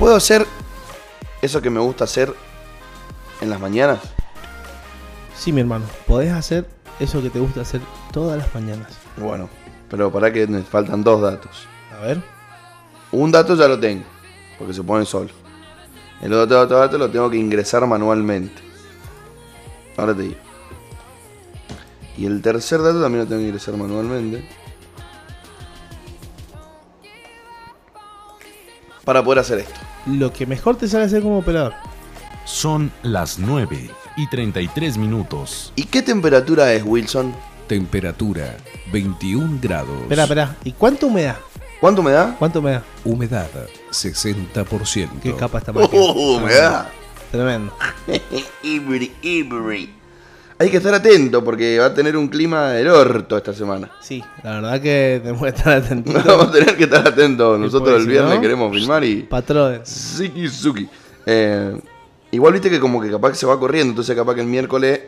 ¿Puedo hacer eso que me gusta hacer en las mañanas? Sí, mi hermano, podés hacer eso que te gusta hacer todas las mañanas. Bueno, pero para que me faltan dos datos. A ver. Un dato ya lo tengo, porque se pone solo. El otro dato, dato lo tengo que ingresar manualmente. Ahora te digo. Y el tercer dato también lo tengo que ingresar manualmente. Para poder hacer esto. Lo que mejor te sale hacer como operador. Son las 9 y 33 minutos. ¿Y qué temperatura es, Wilson? Temperatura 21 grados. Espera, espera. ¿Y cuánta humedad? ¿Cuánto me da? ¿Cuánta humedad? Humedad 60%. ¿Qué capa esta máquina? ¡Oh, me da! Tremendo. Ibri, ibri. Hay que estar atento porque va a tener un clima del orto esta semana. Sí, la verdad que tenemos que estar atentos. Vamos a tener que estar atentos. Nosotros el viernes no- queremos filmar y. Patrón. Ziki Zuki. Eh, igual viste que como que capaz que se va corriendo, entonces capaz que el miércoles,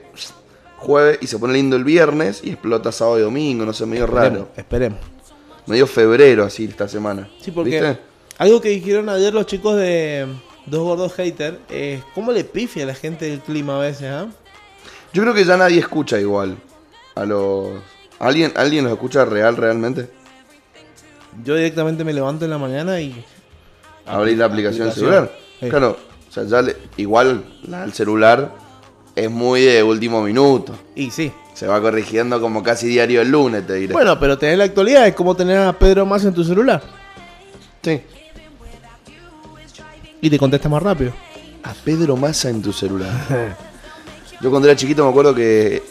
jueves y se pone lindo el viernes y explota sábado y domingo, no sé, medio raro. Esperemos. Medio febrero así esta semana. Sí, porque ¿Viste? algo que dijeron ayer los chicos de Dos Gordos Hater es cómo le pifia a la gente del clima a veces, ¿ah? Yo creo que ya nadie escucha igual a los... ¿Alguien, ¿Alguien los escucha real realmente? Yo directamente me levanto en la mañana y. Abrir la aplicación del aplicación. celular. Sí. Claro, o sea, ya le- igual la del celular es muy de último minuto. Y sí. Se va corrigiendo como casi diario el lunes, te diré. Bueno, pero tener la actualidad es como tener a Pedro más en tu celular. sí. Y te contesta más rápido. A Pedro Massa en tu celular. Yo cuando era chiquito me acuerdo que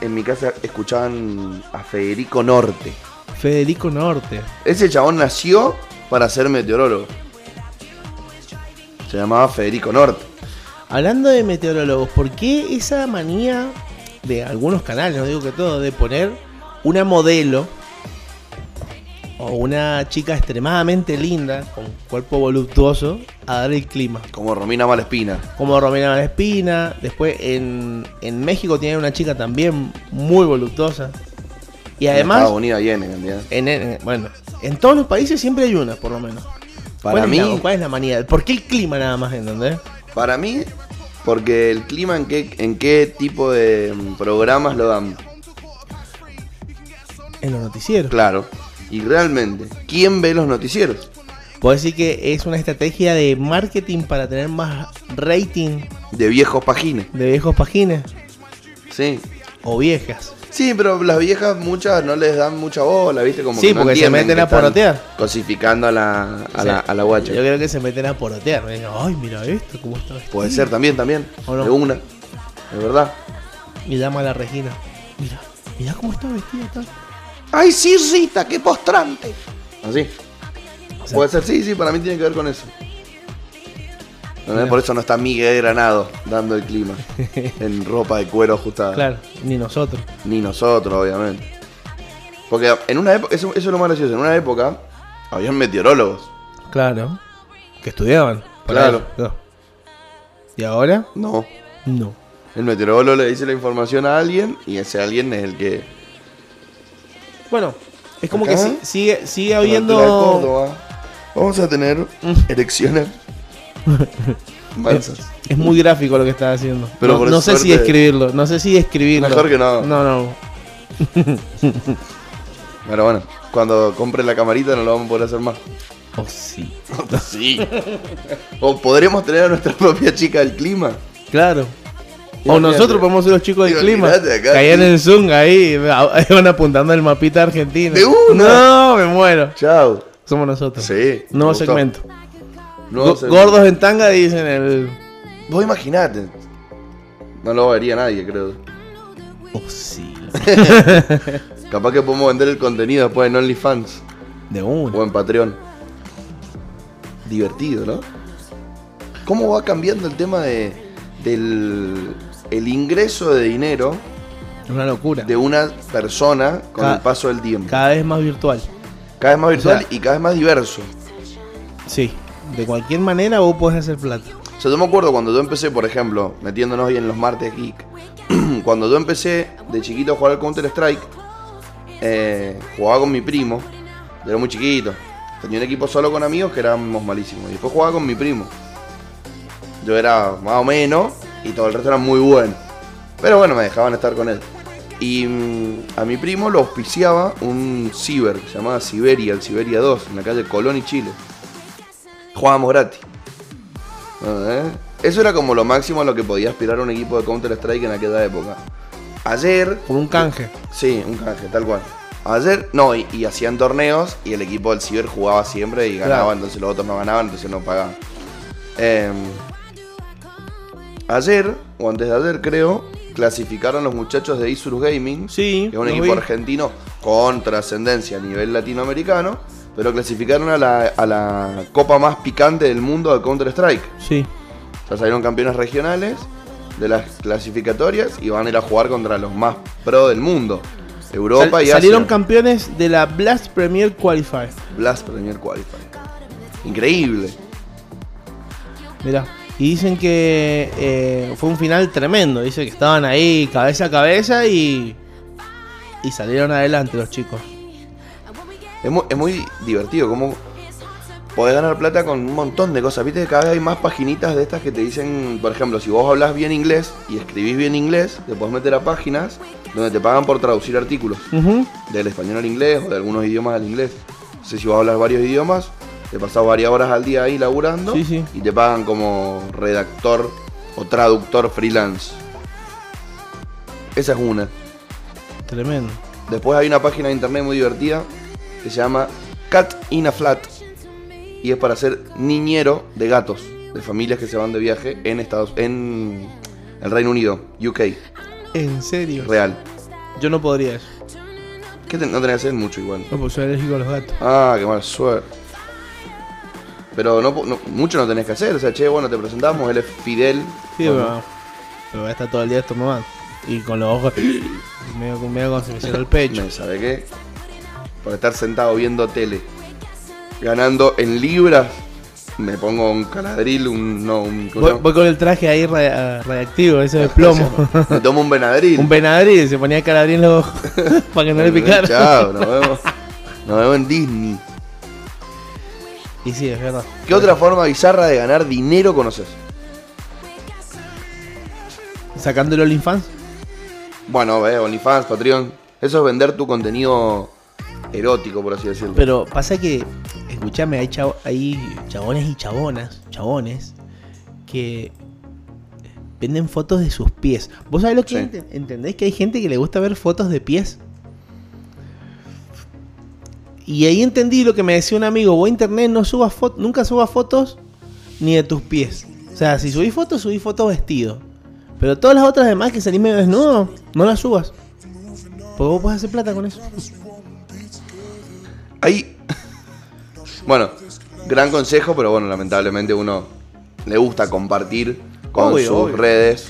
en mi casa escuchaban a Federico Norte. Federico Norte. Ese chabón nació para ser meteorólogo. Se llamaba Federico Norte. Hablando de meteorólogos, ¿por qué esa manía de algunos canales, no digo que todo, de poner una modelo o una chica extremadamente linda, con cuerpo voluptuoso, a dar el clima? Como Romina Malespina. Como Romina Malespina, después en, en México tiene una chica también muy voluptuosa. Y En además, Estados Unidos en, en- bueno, en todos los países siempre hay una, por lo menos. Para ¿Cuál es mí, la- ¿Cuál es la manía? ¿Por qué el clima nada más, entendés? para mí, porque el clima en qué, en qué tipo de mm, programas lo dan. En los noticieros. Claro. Y realmente, ¿quién ve los noticieros? Puedo decir que es una estrategia de marketing para tener más rating De viejos pagines. de viejos pagines Sí. o viejas. Sí, pero las viejas muchas no les dan mucha bola, ¿viste? Como Sí, que no porque se meten a porotear. Cosificando a la, a la, a la guacha. Yo creo que se meten a porotear. Me dicen, Ay, mira esto, cómo está vestido". Puede ser también, también. ¿O no? De una. De verdad. Y llama a la Regina. Mira, mira cómo está vestida tal. ¡Ay, sí, Rita! ¡Qué postrante! Así. Puede ser, sí, sí, para mí tiene que ver con eso. Por eso no está Miguel Granado dando el clima. en ropa de cuero ajustada. Claro, ni nosotros. Ni nosotros, obviamente. Porque en una época, eso, eso es lo más gracioso, en una época habían meteorólogos. Claro. Que estudiaban. Claro. no. ¿Y ahora? No. No. El meteorólogo le dice la información a alguien y ese alguien es el que... Bueno, es como Acá, que si- sigue, sigue habiendo. Córdoba, vamos a tener elecciones mansas. Es muy gráfico lo que estás haciendo. Pero no por no sé si suerte- escribirlo. No sé si escribirlo. Mejor que no. No, no. Pero bueno, cuando compre la camarita no lo vamos a poder hacer más. Oh, sí. sí. o podremos tener a nuestra propia chica del clima. Claro. O nosotros podemos ser los chicos del clima. Acá, Que en el Zoom, ahí van apuntando el mapita argentino. ¡De una! No, me muero. Chao. Somos nosotros. Sí. Nuevo segmento. Nuevo segmento. Gordos en tanga dicen el. Vos imaginate. No lo vería nadie, creo. Oh, sí. Capaz que podemos vender el contenido después en OnlyFans De uno. o en Patreon. Divertido, ¿no? ¿Cómo va cambiando el tema de, del el ingreso de dinero Una locura. de una persona con el paso del tiempo? Cada vez más virtual. Cada vez más virtual o sea- y cada vez más diverso. Sí. De cualquier manera vos podés hacer plata. O sea, yo me acuerdo cuando yo empecé, por ejemplo, metiéndonos hoy en los martes geek, cuando yo empecé de chiquito a jugar al Counter Strike, eh, jugaba con mi primo, yo era muy chiquito, Tenía un equipo solo con amigos que éramos malísimos. Y después jugaba con mi primo. Yo era más o menos y todo el resto era muy bueno. Pero bueno, me dejaban estar con él. Y mm, a mi primo lo auspiciaba un ciber que se llamaba Siberia, el Siberia 2, en la calle Colón y Chile. Jugábamos gratis. ¿Eh? Eso era como lo máximo a lo que podía aspirar un equipo de Counter Strike en aquella época. Ayer, Con un canje. sí, un canje, tal cual. Ayer, no, y, y hacían torneos y el equipo del Ciber jugaba siempre y ganaba, Claro. entonces los otros no ganaban, entonces no pagaban. Em, ayer, o antes de ayer creo, clasificaron los muchachos de Isurus Gaming, Sí, que es un equipo vi. argentino con trascendencia a nivel latinoamericano, pero clasificaron a la, a la copa más picante del mundo de Counter Strike. Sí. Ya salieron campeones regionales de las clasificatorias y van a ir a jugar contra los más pro del mundo. Europa Sal- y Asia. salieron campeones de la Blast Premier Qualifier. Blast Premier Qualifier. Increíble. Mirá. Y dicen que eh, fue un final tremendo. Dice que estaban ahí cabeza a cabeza y. Y salieron adelante los chicos. Es muy, es muy divertido cómo podés ganar plata con un montón de cosas. Viste que cada vez hay más paginitas de estas que te dicen, por ejemplo, si vos hablas bien inglés y escribís bien inglés, te podés meter a páginas donde te pagan por traducir artículos. Ujú. del español al inglés o de algunos idiomas al inglés. No sé si vos hablas varios idiomas, te pasás varias horas al día ahí laburando Sí, sí. y te pagan como redactor o traductor freelance. Esa es una. Tremendo. Después hay una página de internet muy divertida que se llama Cat in a Flat y es para ser niñero de gatos, de familias que se van de viaje en Estados en el Reino Unido, UK, ¿En serio? real. Yo no podría eso. Que te- no tenés que hacer mucho igual. No, porque soy alérgico a los gatos. Ah, qué mala suerte. Pero no, no- mucho no tenés que hacer. O sea, che, bueno, te presentamos, él es Fidel. Sí, Bueno, pero, pero está todo el día esto mamá. Y con los ojos. medio, medio como se me el pecho. ¿sabe qué? Por estar sentado viendo tele, ganando en libras, me pongo un caladril, un. No, un. ¿cómo se Voy, con el traje ahí ra- radiactivo, ese de plomo. Me tomo un Benadryl. un Benadryl, se ponía caladrín en los ojos para que no le picara. Chao, nos vemos. Nos vemos en Disney. Y sí, es verdad. ¿Qué otra forma bizarra de ganar dinero conoces? Sacándolo al infans. Bueno, eh, OnlyFans, Patreon. Eso es vender tu contenido erótico, por así decirlo. Pero pasa que, escúchame, hay, chavo- hay chabones y chabonas, chabones, que venden fotos de sus pies. ¿Vos sabés lo que Sí. ent- entendés? Que hay gente que le gusta ver fotos de pies. Y ahí entendí lo que me decía un amigo, vos a internet no subas fotos, nunca subas fotos ni de tus pies. O sea, si subís fotos, subís fotos vestido. Pero todas las otras demás que salís medio desnudo, no las subas. Porque vos podés hacer plata con eso. Hay. Bueno, gran consejo, pero bueno, lamentablemente uno le gusta compartir con Obvio, sus obvio. redes,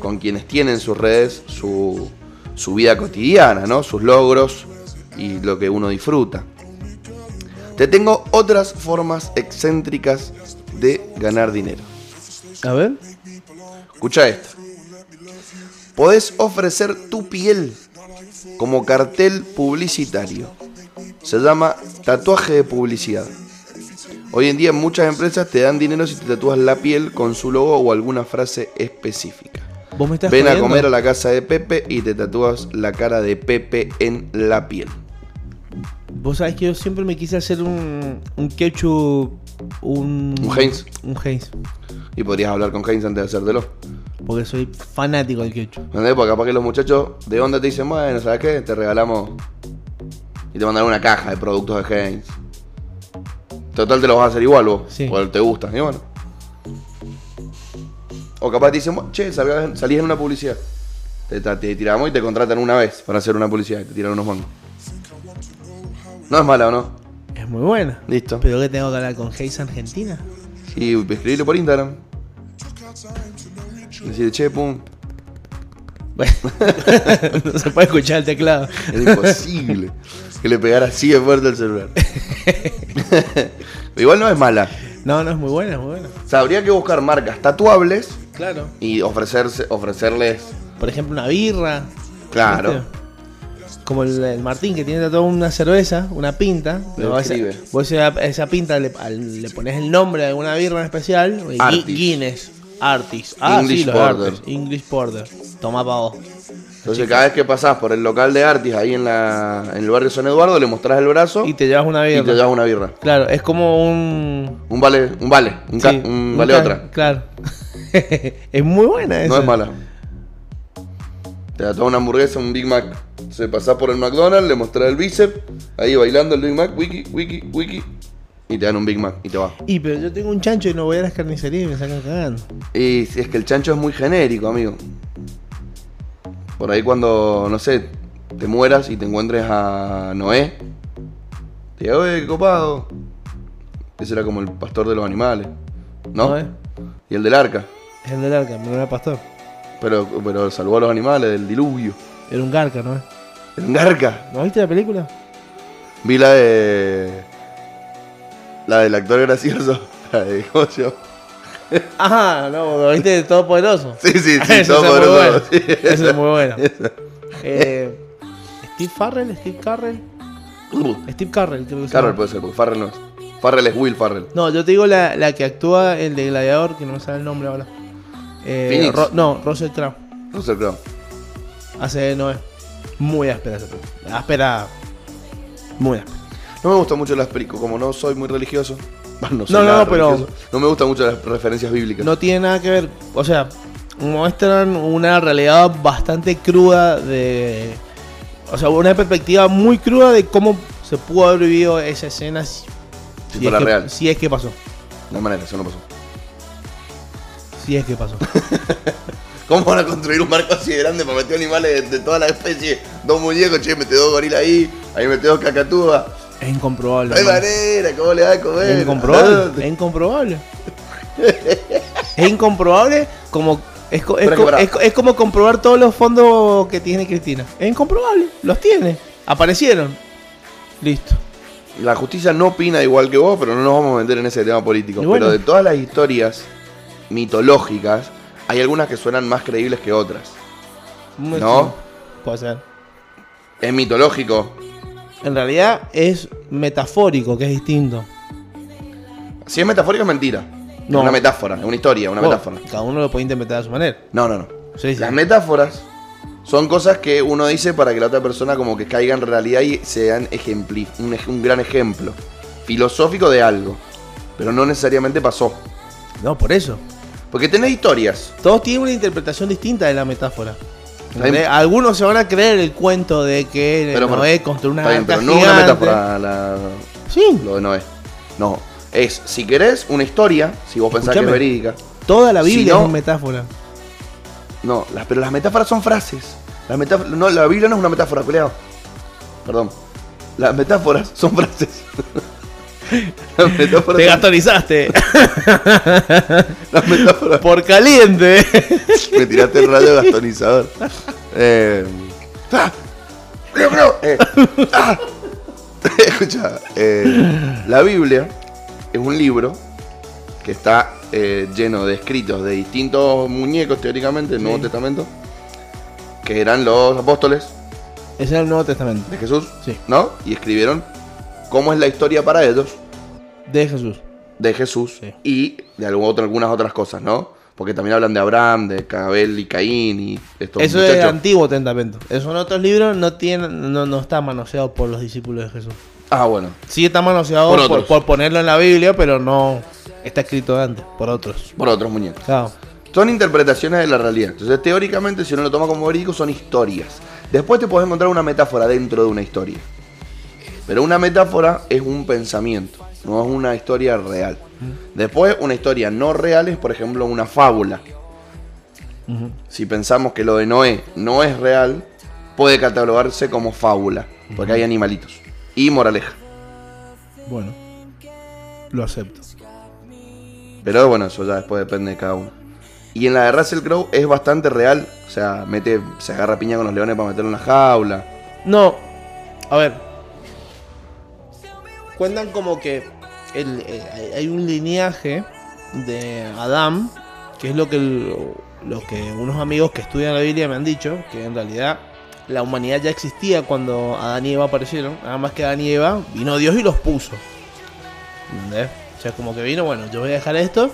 con quienes tienen sus redes, su, su vida cotidiana, ¿no? Sus logros y lo que uno disfruta. Te tengo otras formas excéntricas de ganar dinero. A ver. Escucha esta. Podés ofrecer tu piel como cartel publicitario. Se llama tatuaje de publicidad. Hoy en día muchas empresas te dan dinero si te tatúas la piel con su logo o alguna frase específica. Vos me estás Ven a comer a la casa de Pepe y te tatúas la cara de Pepe en la piel. Vos sabés que yo siempre me quise hacer un, un ketchup. Un, ¿Un Heinz? Un Heinz. Y podrías hablar con Heinz antes de hacértelo. Porque soy fanático del ketchup. ¿Entendés? Porque capaz que los muchachos de onda te dicen, bueno, ¿sabes qué? Te regalamos. Y te mandan una caja de productos de Heinz. Total te los vas a hacer igual vos. Sí. Porque te gustan. Y bueno. O capaz te dicen, "Bueno, che, salís en una publicidad. Te, te- te tiramos y te contratan una vez para hacer una publicidad. Y te tiran unos mangos. No es mala o no. Es muy buena. Listo. Pero que tengo que hablar con Heinz Argentina. Y escribirle por Instagram. Decir, che, pum. Bueno, no se puede escuchar el teclado. Es imposible que le pegara así de fuerte al celular. Igual no es mala. No, no es muy buena, es muy buena. O sea, habría que buscar marcas tatuables Claro. y ofrecerse, ofrecerles, Por ejemplo, una birra. claro. Como el, el Martín que tiene toda una cerveza, una pinta. Vos esa, vos pinta le, al- le pones el nombre de alguna birra en especial. y Artis. Guinness. Artis. Ah, English sí, los Porter. Artis. English Porter. Toma pa' vos. Entonces cada vez que pasás por el local de Artis ahí en, la, en el barrio San Eduardo, le mostrás el brazo Y y te llevas una te, birra. llevas una birra. Claro, es como un. Un vale, un vale, un, ca- sí, un vale otra. Claro. es muy buena esa. No es mala. Te da toda una hamburguesa, un Big Mac. Se pasás por el McDonald's, le mostrás el bíceps, ahí bailando el Big Mac, wiki, wiki, wiki, y te dan un Big Mac y te va. Y pero yo tengo un chancho y no voy a las carnicerías y me sacan cagando. Y si es que el chancho es muy genérico, amigo. Por ahí cuando, no sé, te mueras y te encuentres a Noé, te diga, oye, qué copado. Ese era como el pastor de los animales, ¿no? Noé. Y el del arca. Es el del arca, no era pastor. Pero, pero salvó a los animales del diluvio. Era un garca, ¿no? El Garca. ¿No viste la película? Vi la de. La del actor gracioso. La de. ¿Cómo se llama? Ajá, no, lo viste de Todopoderoso. Sí, sí, sí, Ese todo es muy poderoso, bueno. sí, Ese esa. es muy bueno. Eh, Steve Farrell, Steve Carrell. Steve Carrell, creo que llama. puede ser, porque Farrell no es. Farrell es Will Farrell. No, yo te digo la, la que actúa el de Gladiador, que no me sale el nombre ahora. Eh. Ro- no, Russell Crowe. No sé, creo. Hace de Noé. Muy áspera esa película. Áspera. Muy áspera. No me gustan mucho las películas, como no soy muy religioso. No, soy No, no, nada no, pero- No me gustan mucho las referencias bíblicas. No tiene nada que ver. O sea, muestran una realidad bastante cruda de. O sea, una perspectiva muy cruda de cómo se pudo haber vivido esa escena si, Si es que, real. si es que pasó. No hay manera, eso no pasó. Si es que pasó. ¿Cómo van a construir un barco así de grande para meter animales de, de toda la especie? Dos muñecos, che, mete dos gorilas ahí, ahí mete dos cacatúas. es incomprobable. No hay hermano. manera, ¿cómo le da de comer? Es incomprobable. Es incomprobable. es incomprobable como. Es, co- es Pero es co- que pará. es co- es como comprobar todos los fondos que tiene Cristina. Es incomprobable. Los tiene. Aparecieron. Listo. La justicia no opina igual que vos, pero no nos vamos a meter en ese tema político. Bueno. Pero de todas las historias mitológicas, hay algunas que suenan más creíbles que otras. Muy- ¿No? Puede ser. Es mitológico. En realidad es metafórico, que es distinto. Si es metafórico, es mentira. No. Es una metáfora, es una historia, una Bueno, metáfora. Cada uno lo puede interpretar a su manera. No, no, no. Sí, sí. Las metáforas son cosas que uno dice para que la otra persona como que caiga en realidad y sean ejempli un, ej- un gran ejemplo filosófico de algo. Pero no necesariamente pasó. No, por eso. Porque tenés historias. Todos tienen una interpretación distinta de la metáfora. Algunos se van a creer el cuento de que Pero, Noé construyó una bien, pero no es una gigante. metáfora la- Sí, lo de Noé. No. Es, si querés, una historia, si vos pensás que es verídica. toda la Si Biblia no- es una metáfora. No, las, pero las metáforas son frases. Las metáf- no, la Biblia no es una metáfora, culeado. Perdón. Las metáforas son frases. las metáforas Te gastonizaste. las metáforas por caliente. Me tiraste el radio gastonizador. Eh, ¡ah! Eh, ¡ah! Escucha, eh, la Biblia es un libro que está eh, lleno de escritos de distintos muñecos, teóricamente, del Nuevo. Testamento, que eran los apóstoles Ese es el Nuevo Testamento. de Jesús, Sí. ¿no? Y escribieron cómo es la historia para ellos De Jesús. de Jesús Sí. y de otro- algunas otras cosas, ¿no? Porque también hablan de Abraham, de Cabel y Caín y estos Eso es el. Antiguo Testamento. Esos otros libros no tienen, no, no está manoseado por los discípulos de Jesús. Ah, bueno. Sí está manoseado Por por ponerlo en la Biblia, pero no está escrito antes, por otros. Por otros muñecos. Claro. Son interpretaciones de la realidad. Entonces, teóricamente, si uno lo toma como verídico, son historias. Después te puedes encontrar una metáfora dentro de una historia. Pero una metáfora es un pensamiento, no es una historia real. Después, una historia no real es, por ejemplo, una fábula. Si pensamos que lo de Noé no es real, puede catalogarse como fábula, porque hay animalitos. Y moraleja. Bueno, lo acepto. Pero bueno, eso ya después depende de cada uno. Y en la de Russell Crowe es bastante real. O sea, mete, se agarra piña con los leones para meterlo en la jaula. No, a ver. Cuentan como que eh, hay- un lineaje de Adán, que es lo que, el- que unos amigos que estudian la Biblia me han dicho, que en realidad la humanidad ya existía cuando Adán y Eva aparecieron. Nada más que Adán y Eva, vino Dios y los puso. O sea, como que vino, bueno, yo voy a dejar esto.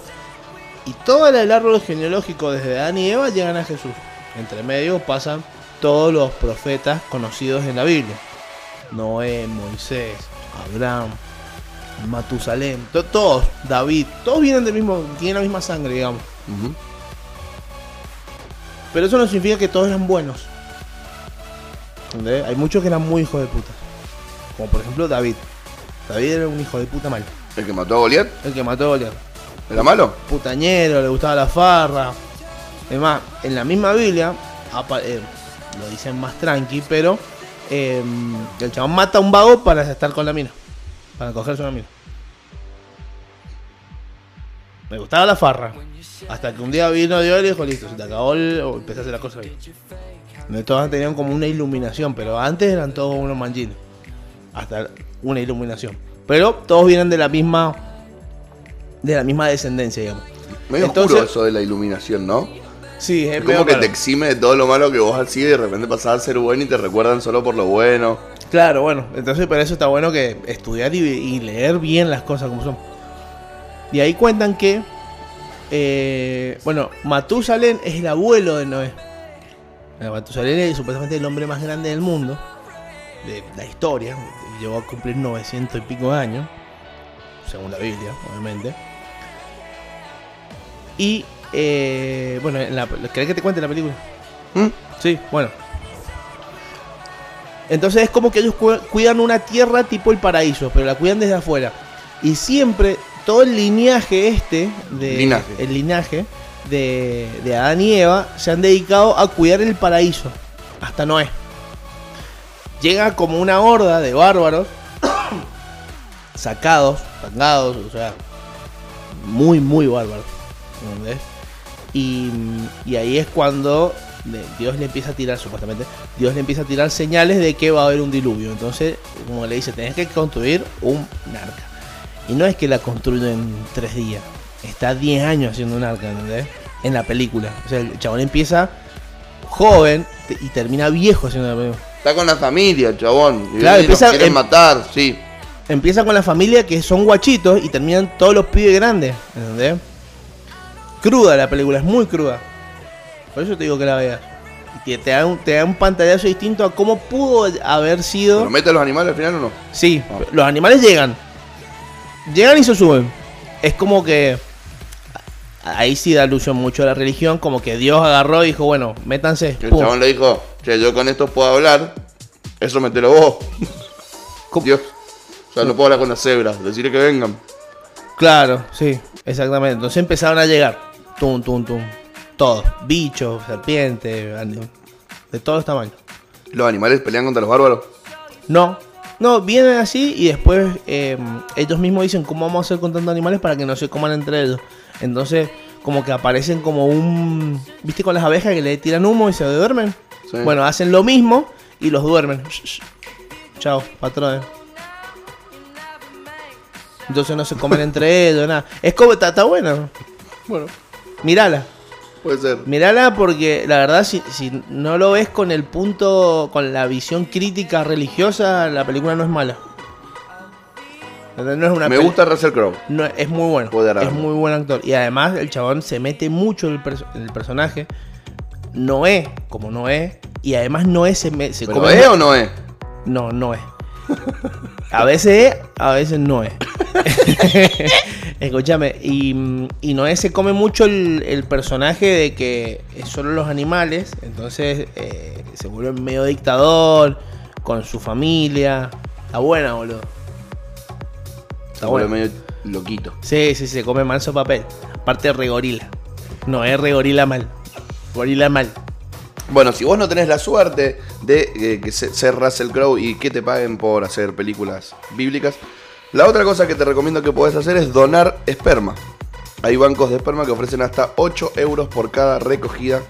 Y todo el árbol genealógico desde Adán y Eva llegan a Jesús. Entre medio pasan todos los profetas conocidos en la Biblia. Noé, Moisés, Abraham, Matusalén, to- todos, David, todos vienen del mismo, tienen la misma sangre, digamos. Pero eso no significa que todos eran buenos. ¿Entendés? Hay muchos que eran muy hijos de puta. Como por ejemplo David. David era un hijo de puta mal. El que mató a Goliat, El que mató a Goliat. ¿era malo? Putañero, le gustaba la farra. Además, en la misma Biblia, eh, lo dicen más tranqui, pero eh, el chabón mata a un vago para estar con la mina. Para cogerse una mina. Me gustaba la farra. Hasta que un día vino Dios y le dijo, listo, se te acabó el... o empecé a hacer las cosas bien. De todas tenían como una iluminación, pero antes eran todos unos manjines. Hasta una iluminación. Pero todos vienen de la misma... De la misma descendencia, digamos. Medio Entonces- oscuro eso de la iluminación, ¿no? Sí, es como que te exime de todo lo malo que vos hacías y de repente pasás a ser bueno y te recuerdan solo por lo bueno. Claro, bueno, entonces para eso está bueno que estudiar y, y leer bien las cosas como son. Y ahí cuentan que, eh, bueno, Matusalén es el abuelo de Noé. Eh, Matusalén es supuestamente el hombre más grande del mundo, de la historia. Llegó a cumplir 900 y pico de años, según la Biblia, obviamente. Y, eh, bueno, en la, ¿querés que te cuente la película? ¿Mm? Sí, bueno. Entonces es como que ellos cu- cuidan una tierra tipo el paraíso, pero la cuidan desde afuera. Y siempre, todo el lineaje este, de, Linaje. el linaje de, de Adán y Eva, se han dedicado a cuidar el paraíso. Hasta Noé. Llega como una horda de bárbaros, sacados, tangados, o sea, muy, muy bárbaros. ¿entendés? Y, y ahí es cuando Dios le empieza a tirar, supuestamente, Dios le empieza a tirar señales de que va a haber un diluvio. Entonces, como le dice, tenés que construir un arca. Y no es que la construyen en tres días, está 10 años haciendo un arca, ¿entendés? En la película. O sea, el chabón empieza joven y termina viejo haciendo la película. Está con la familia, chabón. Claro, y empieza- quieren em- matar, sí. Empieza con la familia que son guachitos y terminan todos los pibes grandes, ¿entendés? Cruda la película, es muy cruda. Por eso te digo que la veas. Y te, te da un, te da un pantallazo distinto a cómo pudo haber sido. ¿Pero mete a los animales al final o no? Sí, Ah. los animales llegan. Llegan y se suben. Es como que. Ahí sí da alusión mucho a la religión, como que Dios agarró y dijo, bueno, métanse. El chabón le dijo, che, yo con esto puedo hablar. Eso metelo vos. ¿Cómo? Dios. O sea, no puedo hablar con las cebras. Decirle que vengan. Claro, sí, exactamente. Entonces empezaron a llegar. Tum, tum, tum. Todos. Bichos, serpientes, de todos los tamaños. Los animales pelean contra los bárbaros. No, no, vienen así y después eh, ellos mismos dicen cómo vamos a hacer con tantos animales para que no se coman entre ellos. Entonces, como que aparecen como un... ¿Viste con las abejas que le tiran humo y se duermen? Sí. Bueno, hacen lo mismo y los duermen. Chao, patrón. Entonces no se comen entre ellos, nada. Es como, está, está buena. Bueno, mírala. Puede ser. Mírala porque la verdad, si, si no lo ves con el punto, con la visión crítica religiosa, la película no es mala. No es una Me gusta Russell Crowe. no, es muy bueno. Es muy buen actor. Y además el chabón se mete mucho en el, perso- en el personaje. Noé, como Noé. Y además Noé se, me, se ¿Pero come... es o no es? No, no es. A veces es, a veces no es. Escúchame, y, y Noé se come mucho el, el personaje de que es solo los animales, entonces eh, se vuelve medio dictador con su familia. Está buena, boludo. Está Se vuelve medio loquito. Sí, sí, se come mal su papel. Aparte regorila. No es regorila mal. Gorila mal. Bueno, si vos no tenés la suerte de eh, que se- ser Russell Crowe y que te paguen por hacer películas bíblicas, la otra cosa que te recomiendo que podés hacer es donar esperma. Hay bancos de esperma que ofrecen hasta 8 euros por cada recogida.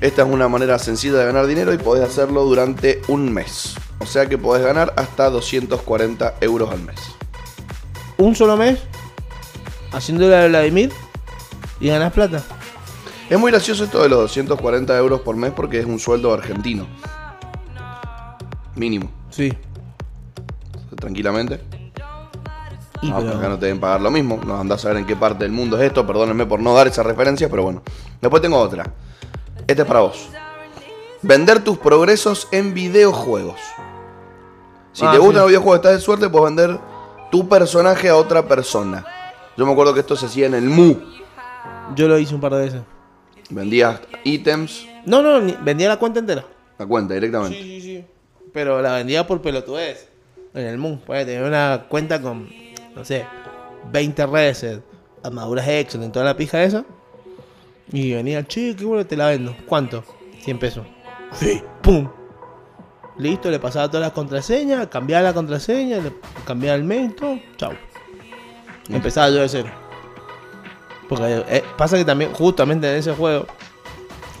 Esta es una manera sencilla de ganar dinero y podés hacerlo durante un mes. O sea que podés ganar hasta 240 euros al mes. Un solo mes haciéndole a Vladimir y ganas plata. Es muy gracioso esto de los 240 euros por mes porque es un sueldo argentino. Mínimo. Sí. Tranquilamente. Y Ah, pero- acá no te deben pagar lo mismo. No andás a ver en qué parte del mundo es esto. Perdónenme por no dar esa referencia, pero bueno. Después tengo otra. Este es para vos. Vender tus progresos en videojuegos. Si Ah, te gustan sí. los videojuegos, estás de suerte, puedes vender tu personaje a otra persona. Yo me acuerdo que esto se hacía en el Mu. Yo lo hice un par de veces. Vendías ítems, No, no, vendía la cuenta entera. la cuenta directamente. sí, sí. Pero la vendía por pelotudez. En el Moon. Puede tener una cuenta con, no sé, 20 reset, armaduras Excel, en toda la pija esa. Y venía, che, qué bueno, te la vendo. ¿Cuánto? 100 pesos. Sí. ¡Pum! Listo, le pasaba todas las contraseñas, cambiaba la contraseña, le cambiaba el mail, todo. Chau. Empezaba yo de cero. Porque eh, pasa que también, justamente en ese juego,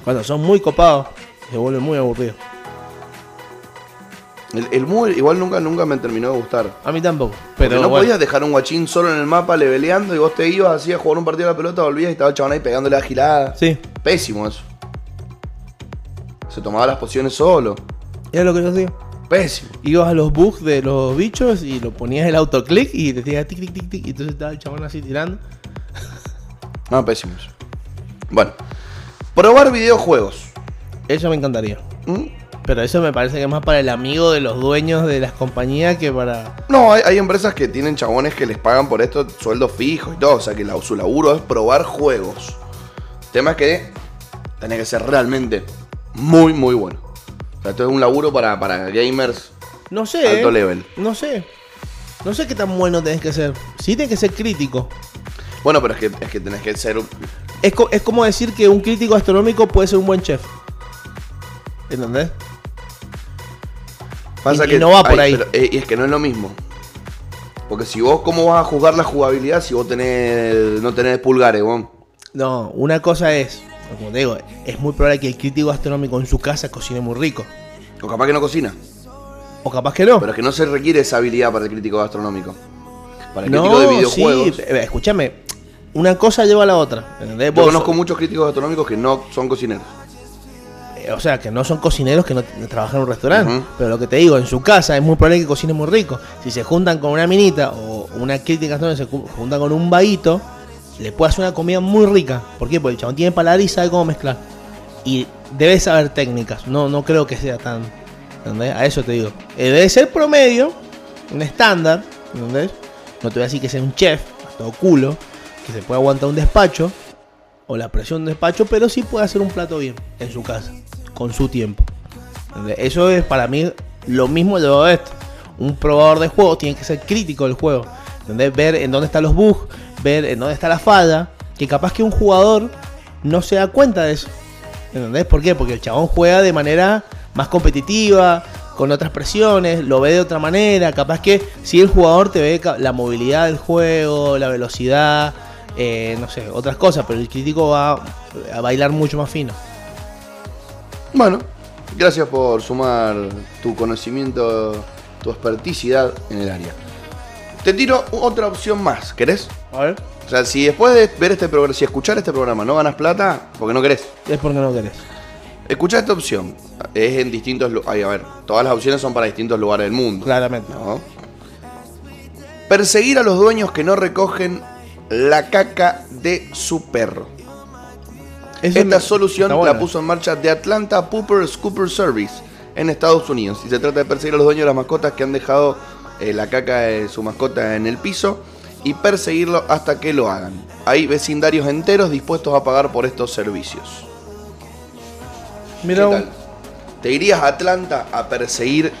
cuando son muy copados, se vuelve muy aburrido. El, el Mu igual nunca, nunca me terminó de gustar. A mí tampoco. Pero no bueno, podías dejar un guachín solo en el mapa leveleando y vos te ibas así a jugar un partido de la pelota, volvías y estaba el chabón ahí pegándole a gilada. Sí, Pésimo eso. Se tomaba las pociones solo. era lo que yo hacía. Pésimo. Ibas a los bugs de los bichos y lo ponías el autoclick y decía tic tic tic tic. Y entonces estaba el chabón así tirando. No, pésimo eso. Bueno. Probar videojuegos. Eso me encantaría. ¿Mm? Pero eso me parece que es más para el amigo de los dueños de las compañías que para. No, hay, hay empresas que tienen chabones que les pagan por esto sueldos fijos y todo. O sea que la- su laburo es probar juegos. Tema es que tiene que ser realmente muy, muy bueno. O sea, esto es un laburo para, para gamers No sé. alto ¿eh? level. No sé. No sé qué tan bueno tenés que ser. Sí, tenés que ser crítico. Bueno, pero es que, es que tenés que ser. Es, co- es como decir que un crítico astronómico puede ser un buen chef. ¿Entendés? Pasa Y- y que no va por ay, ahí. pero, eh, y es que no es lo mismo. Porque si vos, ¿cómo vas a juzgar la jugabilidad si vos tenés, no tenés pulgares, vos? No, una cosa es, como te digo, es muy probable que el crítico astronómico en su casa cocine muy rico. O capaz que no cocina. O capaz que no. Pero es que no se requiere esa habilidad para el crítico gastronómico. Para el no, crítico de videojuegos. sí, eh, escúchame, una cosa lleva a la otra. ¿entendés? Yo Vos conozco sos- muchos críticos gastronómicos que no son cocineros. O sea, que no son cocineros que no trabajan en un restaurante. Pero lo que te digo, en su casa es muy probable que cocine muy rico. Si se juntan con una minita o una crítica se ju- juntan con un vaguito, le puede hacer una comida muy rica. ¿Por qué? Porque el chabón tiene paladar y sabe cómo mezclar. Y debe saber técnicas. No, no creo que sea tan. ¿Entendés? A eso te digo. Eh, debe ser promedio, un estándar. ¿Entendés? No te voy a decir que sea un chef, a todo culo, que se puede aguantar un despacho o la presión de un despacho, pero sí puede hacer un plato bien en su casa, con su tiempo. Eso es para mí lo mismo de todo esto. Un probador de juegos tiene que ser crítico del juego. ¿entendés? Ver en dónde están los bugs, ver en dónde está la falla. Que capaz que un jugador no se da cuenta de eso. ¿Entendés? ¿Por qué? Porque el chabón juega de manera más competitiva, con otras presiones, lo ve de otra manera. Capaz que si el jugador te ve la movilidad del juego, la velocidad, eh, no sé, otras cosas, pero el crítico va a bailar mucho más fino. Bueno, gracias por sumar tu conocimiento, tu experticidad en el área. Te tiro otra opción más, ¿querés? A ver. O sea, si después de ver este programa, si escuchar este programa no ganas plata, porque no querés. Es porque no querés. Escucha esta opción. Es en distintos lugares. A ver, todas las opciones son para distintos lugares del mundo. Claramente. ¿no? Perseguir a los dueños que no recogen la caca de su perro. Eso Esta me- solución la puso en marcha The Atlanta Pooper Scooper Service en Estados Unidos. Y se trata de perseguir a los dueños de las mascotas que han dejado eh, la caca de su mascota en el piso y perseguirlo hasta que lo hagan. Hay vecindarios enteros dispuestos a pagar por estos servicios. Mira, ¿Qué tal? ¿Te irías a Atlanta a perseguir?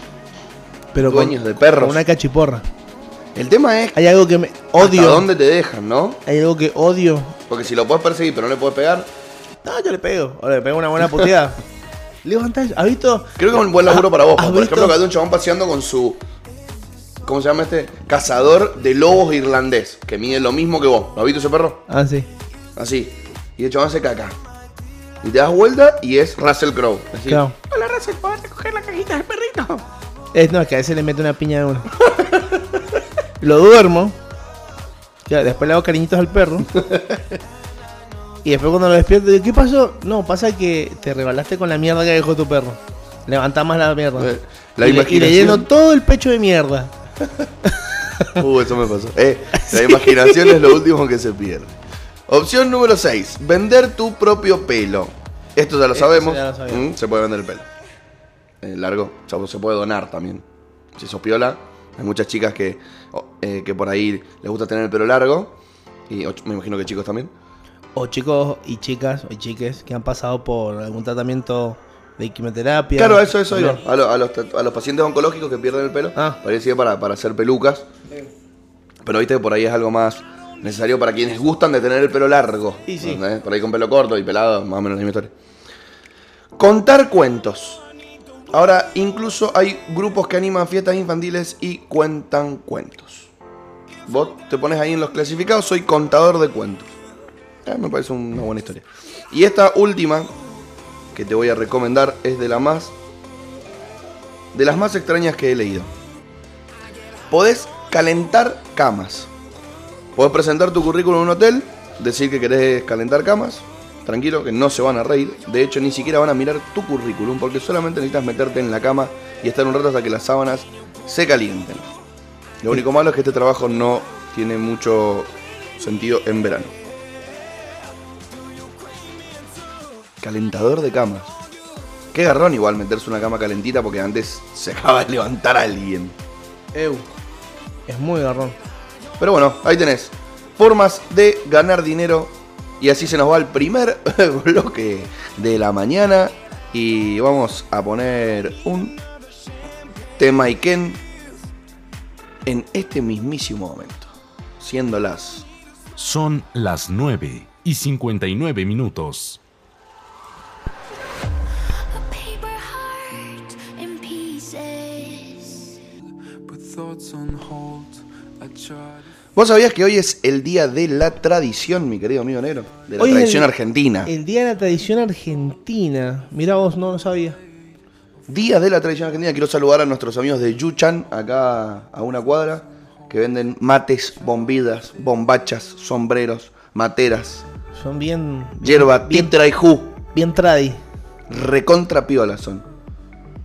pero dueños de perros. con una cachiporra. El tema es Hay algo que me hasta odio. dónde te dejan, ¿no? Hay algo que odio. Porque si lo puedes perseguir pero no le puedes pegar, No, yo le pego. O le pego una buena puteada. Levantás. ¿Has visto? creo que es un buen laburo para vos. ¿Has Por visto? ejemplo, que hay un chabón paseando con su. ¿Cómo se llama este? Cazador de lobos irlandés, que mide lo mismo que vos. ¿Lo has visto ese perro? Ah, sí. Así. Y el chabón hace caca. Y te das vuelta y es Russell Crowe. Así. Claro. Hola Russell, ¿puedes recoger la cajita del perrito? Es, no, es que a veces le mete una piña de uno. Lo duermo. Ya, después le hago cariñitos al perro. Y después cuando lo despierto, digo, ¿qué pasó? No, pasa que te rebalaste con la mierda que dejó tu perro. Levantá más la mierda. Eh, la y, le, y le imaginación- lleno todo el pecho de mierda. Uh, eso me pasó. Eh, la imaginación es lo último que se pierde. Opción número 6. Vender tu propio pelo. Esto ya lo Esto sabemos. ya lo. Mm, se puede vender el pelo. Eh, largo. O sea, se puede donar también. Si sos piola. Hay muchas chicas que, o- eh, que por ahí les gusta tener el pelo largo. Y me imagino que chicos también. O chicos y chicas o chiques que han pasado por algún tratamiento de quimioterapia. Claro, eso, eso. También. A, lo- a los, a los pacientes oncológicos que pierden el pelo. Ah. Parecía para, para hacer pelucas. Pero viste que por ahí es algo más necesario para quienes gustan de tener el pelo largo. Y sí. ¿entendés? Por ahí con pelo corto y pelado, más o menos la misma historia. Contar cuentos. Ahora, incluso hay grupos que animan fiestas infantiles y cuentan cuentos. Vos te pones ahí en los clasificados, soy contador de cuentos. Eh, me parece una buena historia. Y esta última que te voy a recomendar es de la más de las más extrañas que he leído. Podés calentar camas. Podés presentar tu currículum en un hotel, decir que querés calentar camas, tranquilo, que no se van a reír. De hecho, ni siquiera van a mirar tu currículum, porque solamente necesitas meterte en la cama y estar un rato hasta que las sábanas se calienten. Lo único malo es que este trabajo no tiene mucho sentido en verano. Calentador de camas. Qué garrón igual meterse una cama calentita porque antes se acaba de levantar alguien. Eu. Es muy garrón. Pero bueno, ahí tenés. Formas de ganar dinero. Y así se nos va el primer bloque de la mañana. Y vamos a poner un tema Iken en este mismísimo momento. Siendo las Son las 9 y 59 minutos. ¿Vos sabías que hoy es el día de la tradición, mi querido amigo negro? De la Hoy tradición el- argentina. El día de la tradición argentina. Mira vos, no lo sabía. Día de la tradición argentina. Quiero saludar a nuestros amigos de Yuchan, acá a una cuadra, que venden mates, bombidas, bombachas, sombreros, materas, Son bien. hierba, bien, titra y ju. bien tradi. Recontra piola son.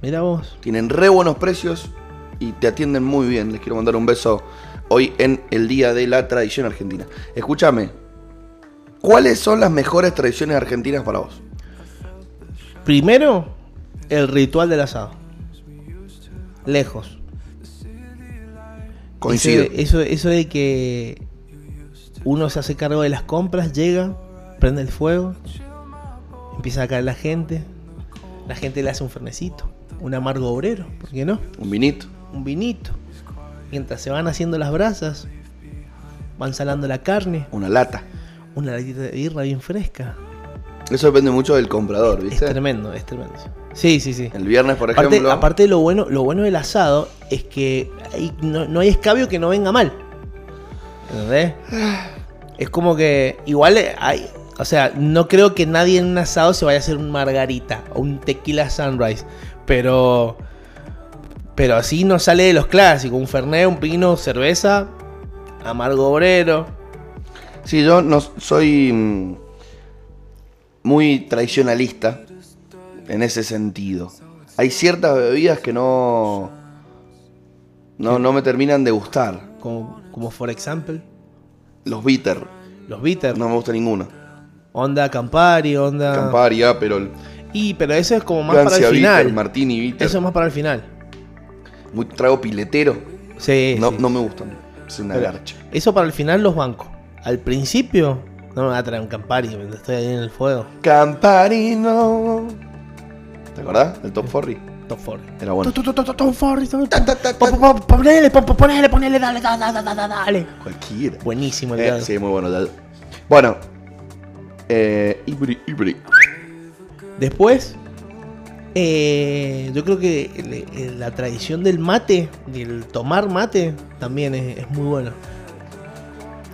Mira vos. Tienen re buenos precios y te atienden muy bien. Les quiero mandar un beso hoy en el Día de la Tradición Argentina. Escúchame, ¿cuáles son las mejores tradiciones argentinas para vos? Primero, el ritual del asado. Lejos. Coincido. Ese- Eso, eso de que uno se hace cargo de las compras, llega, prende el fuego, empieza a caer la gente, la gente le hace un fernecito, un amargo obrero, ¿por qué no? Un vinito. Un vinito. Mientras se van haciendo las brasas, van salando la carne, Una lata. una latita de birra bien fresca. Eso depende mucho del comprador, Es ¿viste? tremendo, es tremendo. Sí, sí, sí. El viernes, por Aparte, ejemplo. aparte lo bueno, lo bueno del asado es que no, no hay escabio que no venga mal. ¿Entendés? Es como que igual hay, o sea, no creo que nadie en un asado se vaya a hacer un margarita o un tequila sunrise, pero pero así no sale de los clásicos, un fernet, un pino, cerveza, amargo obrero. Sí, yo no soy mm, muy tradicionalista en ese sentido. Hay ciertas bebidas que no no, no me terminan de gustar. Como, como for example, Los bitter, los bitters, no me gusta ninguno. onda Campari, onda... Campari, Aperol, Y, pero eso es como más para el bitter, final. Martini bitter. Eso es más para el final. Muy trago piletero. Sí, No, sí. no me gustan. Es una Pero garcha. Eso para el final los bancos. Al principio, no me va a traer un Campari mientras estoy ahí en el fuego. Campari no. ¿Te acordás? El Top 40. Top 4. Era bueno. Ta, ta. Ponele, pon- ponele, ponele, dale, dale, dale, dale. Cualquiera. Buenísimo el Eh, sí, muy bueno. dale. Bueno. Eh, Ibri, Ibri. Después, eh, yo creo que la tradición del mate, del tomar mate, también es, es muy bueno.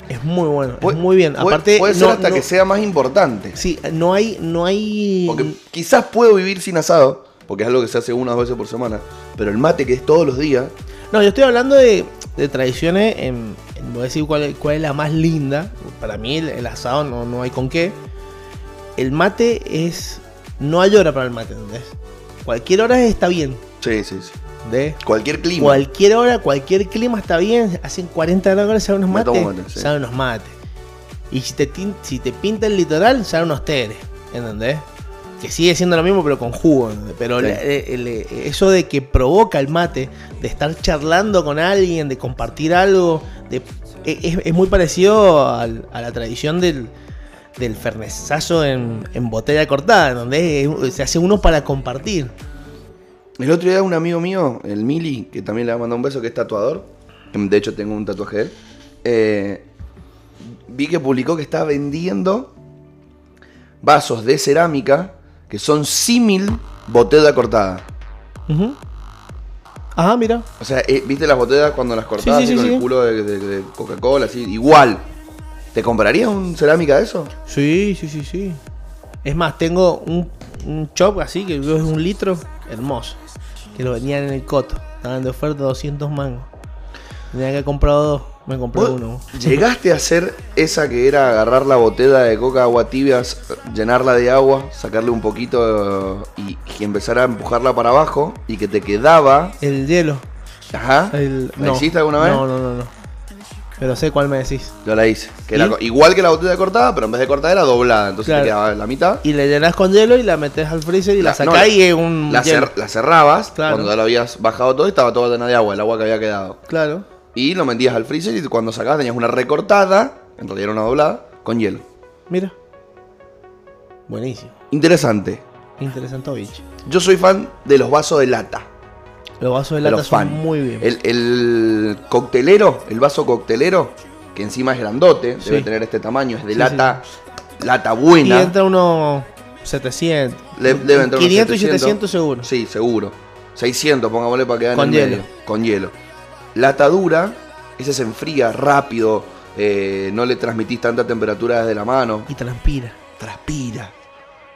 Es muy bueno, Pu- es muy bien. puede- Aparte, puede ser no- hasta no- que sea más importante. Sí, no hay, no hay. Porque quizás puedo vivir sin asado, porque es algo que se hace unas veces por semana. Pero el mate, que es todos los días, No, yo estoy hablando de, de tradiciones. En, en- voy a decir cuál, cuál es la más linda. Para mí, el, el asado no, no hay con qué. El mate es. No hay hora para el mate, ¿entendés? Cualquier hora está bien. Sí, sí, sí. ¿De? Cualquier clima. Cualquier hora, cualquier clima está bien. Hacen 40 grados, saben unos mates. mate, sí. Unos mates. Y si te, si te pinta el litoral, saben unos teres. ¿Entendés? Que sigue siendo lo mismo, pero con jugo. ¿entendés? Pero Sí. la- el- el- eso de que provoca el mate, de estar charlando con alguien, de compartir algo, de- e, es, es muy parecido a la tradición del, del fernesazo en, en botella cortada, donde es- se hace uno para compartir. El otro día un amigo mío, el Mili, que también le va a mandar un beso, que es tatuador, de hecho tengo un tatuaje de él, eh, vi que publicó que está vendiendo vasos de cerámica que son símil botella cortada. Ajá, mira. O sea, eh, ¿viste las botellas cuando las cortabas Sí, sí, así sí, con el culo de, de- de Coca-Cola? así Igual. ¿Te comprarías un cerámica de eso? Sí, sí, sí, sí. Es más, tengo un, un chop así, que es un litro, hermoso. Que lo venían en el coto. Estaban de oferta 200 mangos. Tenía que comprar dos, me compré ¿Vos uno. ¿Llegaste a hacer esa que era agarrar la botella de coca agua tibia, llenarla de agua, sacarle un poquito y, y empezar a empujarla para abajo y que te quedaba... El hielo. Ajá. El, ¿La hiciste alguna vez? No, no, no, no. Pero sé cuál me decís. Yo la hice. Que era igual que la botella cortada, pero en vez de cortada era doblada. Entonces Claro. te quedaba la mitad. Y le llenas con hielo y la metes al freezer y la, La- sacás no, y es un La, cer- la cerrabas Claro. cuando ya lo habías bajado todo y estaba toda llena de agua, el agua que había quedado. Claro. Y lo metías al freezer y cuando sacabas tenías una recortada, en realidad era una doblada, con hielo. Mira. Buenísimo. Interesante. Interesante, bicho. Yo soy fan de los vasos de lata. Los vasos de lata son muy bien. El, el coctelero, el vaso coctelero, que encima es grandote, Sí. debe tener este tamaño, es de Sí, lata, lata y buena. entra unos 700. Le- debe entrar unos 500 y 700 seguro. Sí, seguro. 600, pongámosle para quedar en Con el hielo. medio. Con hielo. Lata dura, ese se enfría rápido, eh, no le transmitís tanta temperatura desde la mano. Y transpira. Transpira.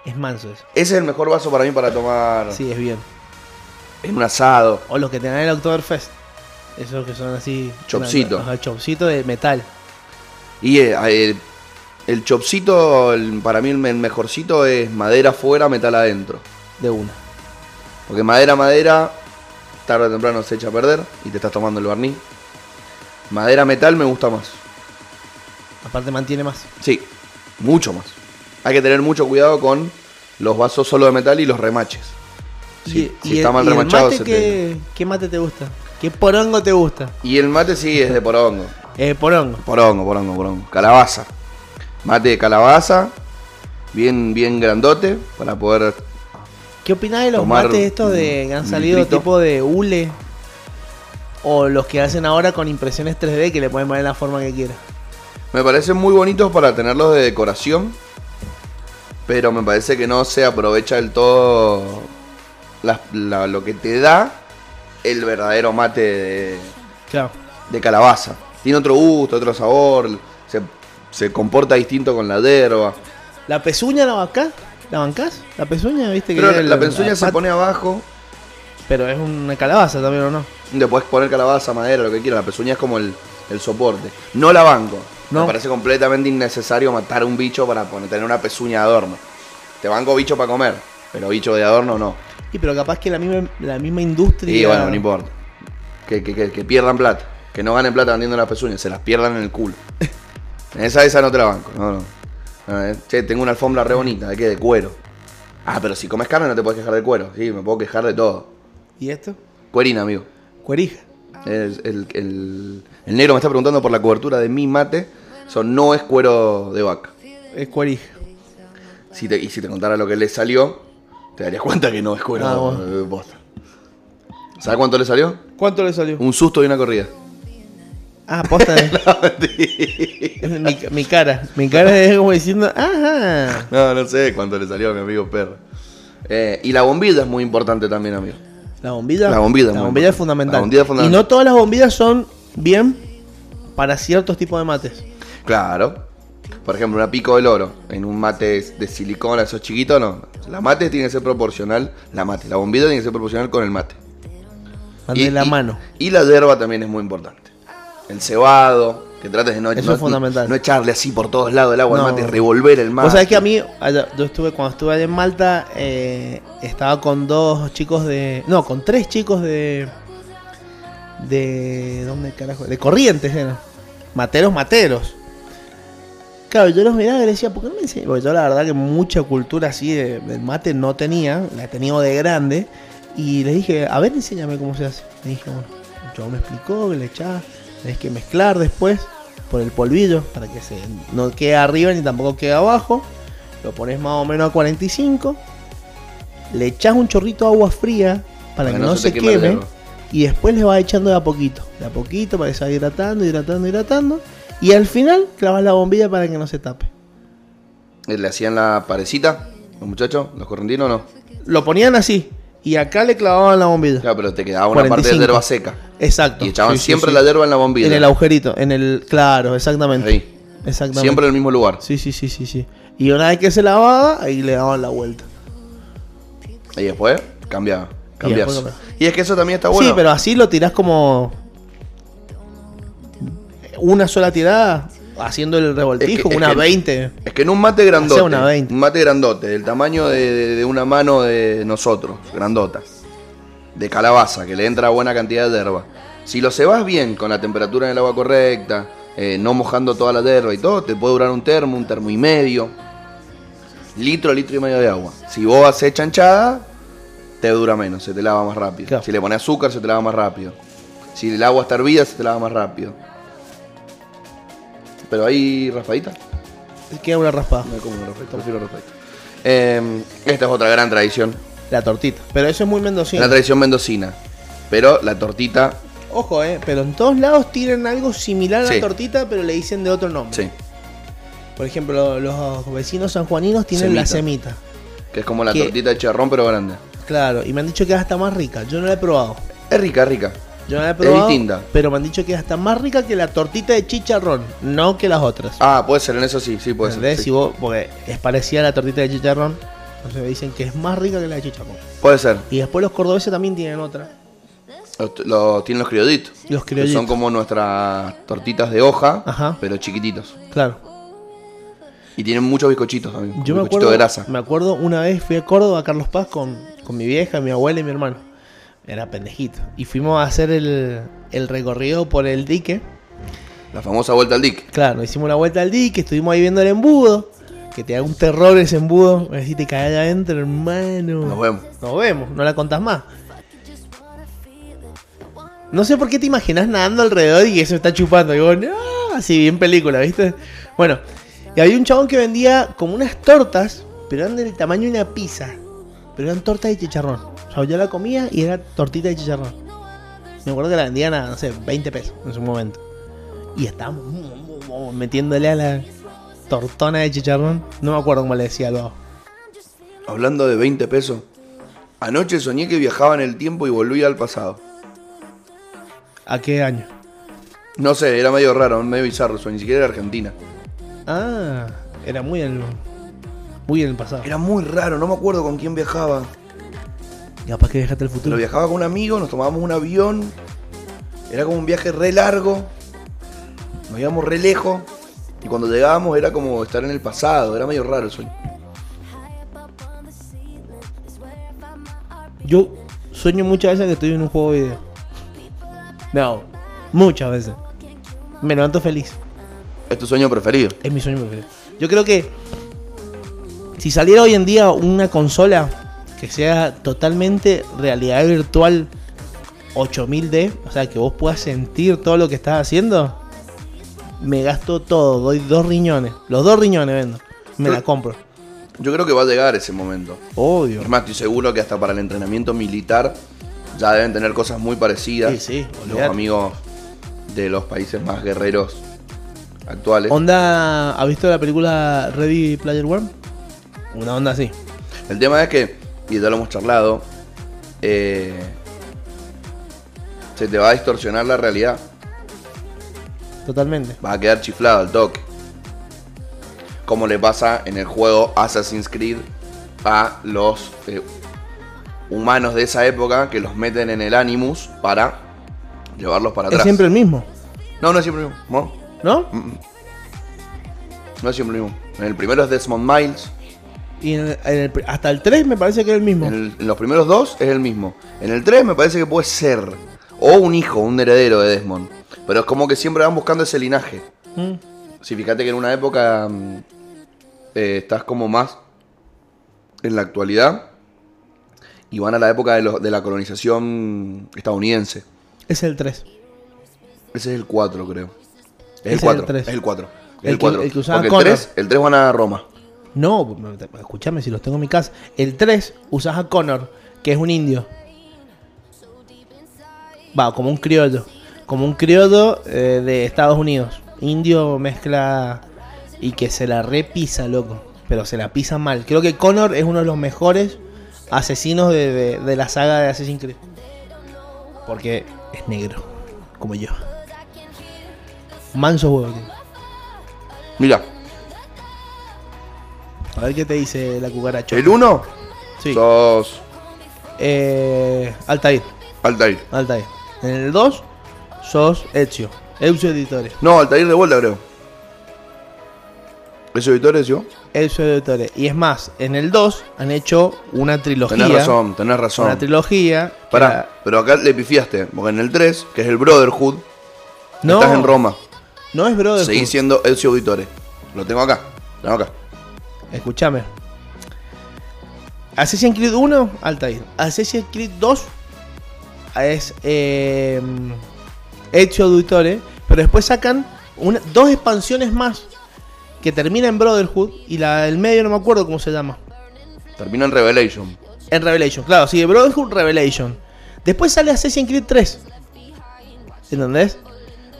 Es manso eso. Ese es el mejor vaso para mí para tomar Sí, es bien. En un asado. O los que tengan el Oktoberfest. Esos que son así. Chopsito. Ajá, chopsito de metal. Y eh, el, el chopcito, el- para mí el mejorcito es madera afuera, metal adentro. De una. Porque madera, madera, tarde o temprano se echa a perder y te estás tomando el barniz. Madera, metal me gusta más. Aparte mantiene más. Sí, mucho más. Hay que tener mucho cuidado con los vasos solo de metal y los remaches. Si está mal y el remachado mate se te- ¿qué, ¿Qué mate te gusta? ¿Qué porongo te gusta? Y el mate sí es de porongo. Eh, porongo. Porongo, porongo, porongo. Calabaza. Mate de calabaza. Bien, bien grandote para poder ¿Qué opinás de los mates estos de que han salido litrito. tipo de hule? O los que hacen ahora con impresiones 3D que le pueden poner la forma que quieras. Me parecen muy bonitos para tenerlos de decoración, pero me parece que no se aprovecha del todo la- la- lo que te da el verdadero mate de, Claro. de calabaza. Tiene otro gusto, otro sabor, se, se comporta distinto con la hierba. ¿La pezuña la bancás? ¿La bancás? ¿La pezuña, viste? que Pero la, el- la pezuña se pone abajo, Pero es una calabaza también, ¿o no? le puedes poner calabaza, madera, lo que quieras. La pezuña es como el, el soporte. No la banco. No. Me parece completamente innecesario matar un bicho para tener una pezuña de adorno. Te banco bicho para comer, pero bicho de adorno no. Y pero capaz que la misma, la misma industria. Y bueno, no importa. Que, que- que- que pierdan plata. Que no ganen plata vendiendo las pezuñas, se las pierdan en el culo. esa, esa no te la banco. No, no. No, Che, tengo una alfombra re bonita, ¿de qué? De cuero. Ah, pero si comes carne no te puedes quejar de cuero. Sí, me puedo quejar de todo. ¿Y esto? Cuerina, amigo. Cuerija. El, el- el- el negro me está preguntando por la cobertura de mi mate. Eso no es cuero de vaca. Es cuerija. Si te, y si te contara lo que le salió, te darías cuenta que no es cuero Ah, bueno. posta. ¿Sabes cuánto le salió? ¿Cuánto le salió? Un susto y una corrida. Ah, posta. Es mi, mi cara. Mi cara es como diciendo, ajá. No, no sé cuánto le salió a mi amigo perro. Eh, y la bombilla es muy importante también, amigo. La bombilla. La bombilla es La muy bombilla es fundamental. La bombilla es fundamental. Y no todas las bombillas son bien para ciertos tipos de mates. Claro. Por ejemplo, una pico del oro en un mate de silicona, esos chiquitos, no. La mate tiene que ser proporcional, la mate. La bombilla tiene que ser proporcional con el mate. Van de la mano. Y la hierba también es muy importante. El cebado, Que trates de no, Eso no- es fundamental. no echarle así por todos lados el agua No. al mate y revolver el mate. Vos sabés que a mí, yo estuve, cuando estuve allá en Malta, eh, estaba con dos chicos de. No, con tres chicos de. De. ¿Dónde carajo? De Corrientes eran. Materos, materos. Claro, yo los miraba y decía, ¿por qué no me enseñan? Porque yo la verdad que mucha cultura así de- del mate no tenía, la he tenido de grande. Y les dije, a ver, enséñame cómo se hace. Me dije, bueno, chabón me explicó que le echaba, tenés que mezclar después por el polvillo para que se no quede arriba ni tampoco quede abajo. Lo pones más o menos a 45. Le echas un chorrito de agua fría para, que no, se, te queme. Y después le vas echando de a poquito. De a poquito para que se vaya hidratando, hidratando, hidratando. Y al final clavas la bombilla para que no se tape. Eh, ¿Le hacían la parecita los muchachos? ¿Los correntinos no? Lo ponían así. Y acá le clavaban la bombilla. Claro, pero te quedaba una parte de 45. hierba seca. Exacto. Y echaban Sí, sí, siempre sí. la hierba en la bombilla. En el agujerito. En el. Claro, exactamente. Ahí. Exactamente. Siempre en el mismo lugar. Sí, sí, sí, sí, sí. Y una vez que se lavaba, ahí le daban la vuelta. Y después cambiaba. Cambias. después Y, cambiaba. es que eso también está bueno. Sí, pero así lo tirás como. Una sola tirada, haciendo el revoltijo, Es que- es una que- 20. Es que en un mate grandote, una 20. un mate grandote, del tamaño de, de- de una mano de nosotros, grandota, de calabaza, que le entra buena cantidad de hierba. Si lo cebas bien, con la temperatura en el agua correcta, eh, no mojando toda la hierba y todo, te puede durar un termo, un termo y medio, litro, litro y medio de agua. Si vos haces chanchada, te dura menos, se te lava más rápido. Claro. Si le pones azúcar, se te lava más rápido. Si el agua está hervida, se te lava más rápido. Pero ahí, raspadita. Queda una raspada. No como respeto, prefiero respeto. Eh, esta es otra gran tradición. La tortita. Pero eso es muy mendocino. La tradición mendocina. Pero la tortita, Ojo, eh. Pero en todos lados tienen algo similar a Sí. la tortita, pero le dicen de otro nombre. sí. Por ejemplo, los vecinos sanjuaninos tienen la semita. Que es como la Que- tortita de charrón, pero grande. Claro, y me han dicho que es hasta más rica. Yo no la he probado. Es rica, es rica. Yo no la he probado. distinta. Pero me han dicho que es hasta más rica que la tortita de chicharrón, no que las otras. Ah, puede ser, en eso sí, sí puede ¿Entendés? ser. Si sí. vos, porque es parecida a la tortita de chicharrón, entonces me dicen que es más rica que la de chicharrón. Puede ser. Y después los cordobeses también tienen otra. Los- tienen los criollitos. Los Que criollitos. son como nuestras tortitas de hoja, Ajá. pero chiquititos. Claro. Y tienen muchos bizcochitos también. Yo me bizcochito acuerdo, de grasa. me acuerdo una vez fui a Córdoba, a Carlos Paz, con, con mi vieja, mi abuela y mi hermano. Era pendejito. Y fuimos a hacer el, el recorrido por el dique. La famosa vuelta al dick. Claro, hicimos la vuelta al dique, estuvimos ahí viendo el embudo. Que te da un terror ese embudo. Si te caes adentro, hermano. Nos vemos. Nos vemos, no la contás más. No sé por qué te imaginas nadando alrededor y eso está chupando. Digo, no, así bien película, ¿viste? Bueno, y había un chabón que vendía como unas tortas, pero eran del tamaño de una pizza. Pero eran tortas de chicharrón. O sea, yo la comía y era tortita de chicharrón. Me acuerdo que la vendían a, no sé, 20 pesos en su momento. Y estábamos metiéndole a la tortona de chicharrón. No me acuerdo cómo le decía algo. Hablando de 20 pesos. Anoche soñé que viajaba en el tiempo y volvía al pasado. ¿A qué año? No sé, era medio raro, medio bizarro, ni siquiera era Argentina. Ah, era muy en, muy en el pasado. Era muy raro, no me acuerdo con quién viajaba. Capaz que el Pero futuro. viajaba con un amigo, nos tomábamos un avión. Era como un viaje re largo. Nos íbamos re lejos. Y cuando llegábamos era como estar en el pasado. Era medio raro el sueño. Yo sueño muchas veces que estoy en un juego de video. No, muchas veces. Me levanto feliz. Es tu sueño preferido. Es mi sueño preferido. Yo creo que si saliera hoy en día una consola que sea totalmente realidad virtual 8000D, o sea, que vos puedas sentir todo lo que estás haciendo, me gasto todo, doy dos riñones. Los dos riñones vendo. Me la compro. Yo creo que va a llegar ese momento. Obvio. Es más, estoy seguro que hasta para el entrenamiento militar ya deben tener cosas muy parecidas. Sí, sí, Los amigos de los países más guerreros actuales. Onda, ¿ha visto la película Ready Player One? Una onda así. El tema es que, y ya lo hemos charlado, eh, se te va a distorsionar la realidad. Totalmente. Vas a quedar chiflado al toque. Como le pasa en el juego Assassin's Creed a los eh, humanos de esa época que los meten en el Animus para llevarlos para Es atrás. siempre el mismo. No, no es siempre el mismo. ¿no? ¿No? No es siempre lo mismo. En el primero es Desmond Miles. Y en el- en el pri- hasta el 3 me parece que es el mismo. En, el- en los primeros dos es el mismo. En el 3 me parece que puede ser. O un hijo, un heredero de Desmond. Pero es como que siempre van buscando ese linaje. Mm. Si fíjate que en una época mm, eh, estás como más en la actualidad. Y van a la época de, los- de la colonización estadounidense. Es el 3. Ese es el 4, creo. Es el es 4. el tres. Es el 4. El que- el que el Connor. 3, el 3 van a Roma. No, escúchame si los tengo en mi casa. El 3 usas a Connor, que es un indio. Va, como un criollo. Como un criollo eh, de Estados Unidos. Indio mezcla y que se la repisa, loco. Pero se la pisa mal. Creo que Connor es uno de los mejores asesinos de, de- la saga de Assassin's Creed. Porque es negro, como yo. Manso huevo. Mira, A ver qué te dice la cucaracha. el 1 Sí. sos Eh, Altair. Altair. Altair. En el 2 sos Ezio. Ezio Editore. No, Altair de vuelta, creo. ¿Eso editores, yo? Ezio Editore. Y es más, en el 2 han hecho una trilogía. Tenés razón, tenés razón. Una trilogía. Pará, era- pero acá le pifiaste. Porque en el 3, que es el Brotherhood, No, estás en Roma. no es Brotherhood. Seguís siendo Ezio Auditore. Lo tengo acá. Lo tengo acá. Escúchame. Assassin's Creed 1, Altair. Assassin's Creed 2 es eh, Ezio Auditore. Pero después sacan una- dos expansiones más que termina en Brotherhood. Y la del medio no me acuerdo cómo se llama. Termina en Revelation. En Revelation, claro, sí, Brotherhood Revelation. Después sale Assassin's Creed 3. ¿Entendés?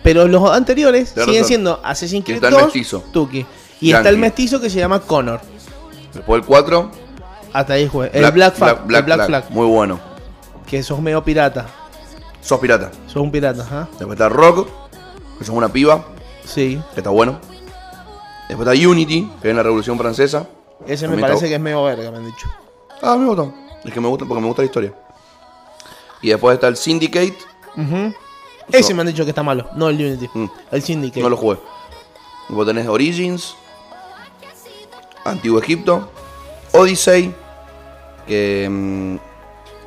Pero los anteriores siguen siendo Assassin's Creed está el 2, mestizo. Tuki. Y está el mestizo que se llama Connor. Después el 4, Hasta ahí jugué. El Black, Flag, Black, el Black Flag. Muy bueno. Que sos medio pirata. Sos pirata. Sos un pirata. Después está Rock, que sos una piba, Sí. que está bueno. Después está Unity, que es en la Revolución Francesa. Ese me parece está- que es medio verga, me han dicho. Ah, me gusta. Es que me gusta porque me gusta la historia. Y después está el Syndicate. Ese me han dicho que está malo, no el Unity. Mm. El Syndicate. No lo jugué. Vos tenés Origins, Antiguo Egipto, Odyssey, que mm,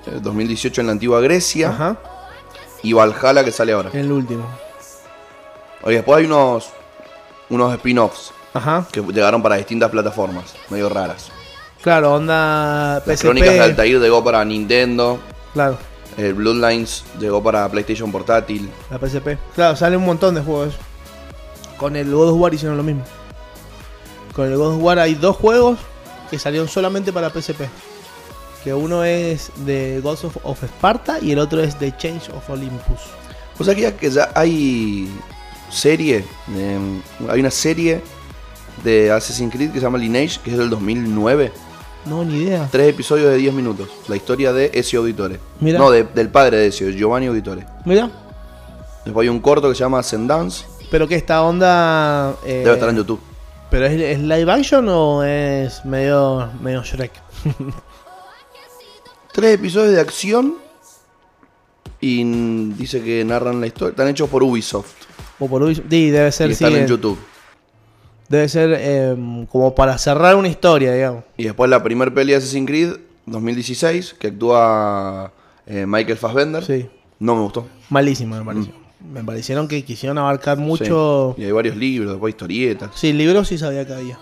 eh, 2018 en la antigua Grecia, Ajá. y Valhalla que sale ahora. El último. Oye, después hay unos unos spin-offs que llegaron para distintas plataformas, medio raras. Claro, onda Las PSP. Crónicas de Altair llegó para Nintendo, Claro, el Bloodlines llegó para PlayStation portátil. la PSP. Claro, sale un montón de juegos. Con el God of War hicieron lo mismo. Con el God of War hay dos juegos que salieron solamente para PSP. Que uno es de Ghost of, of Sparta y el otro es de Change of Olympus. O sea que ya, que ya hay serie, eh, hay una serie de Assassin's Creed que se llama Lineage, que es del 2009. No, ni idea. Tres episodios de 10 minutos. La historia de Ezio Auditore. Mira. No, de- del padre de Ezio, Giovanni Auditore. Mira. Después hay un corto que se llama Ascendance. Pero que esta onda. eh, Debe estar en YouTube. ¿Pero es, es live action o es medio, medio Shrek? Tres episodios de acción. Y mm, dice que narran la historia. Están hechos por Ubisoft. O por Ubisoft. Sí, debe ser Y están sí, en eh, YouTube. Debe ser eh, como para cerrar una historia, digamos. Y después la primer peli de Assassin's Creed, 2016, que actúa eh, Michael Fassbender. Sí. No me gustó. Malísimo me pareció. Me parecieron que quisieron abarcar mucho. Sí. Y hay varios libros, después historietas. Sí, libros sí sabía que había.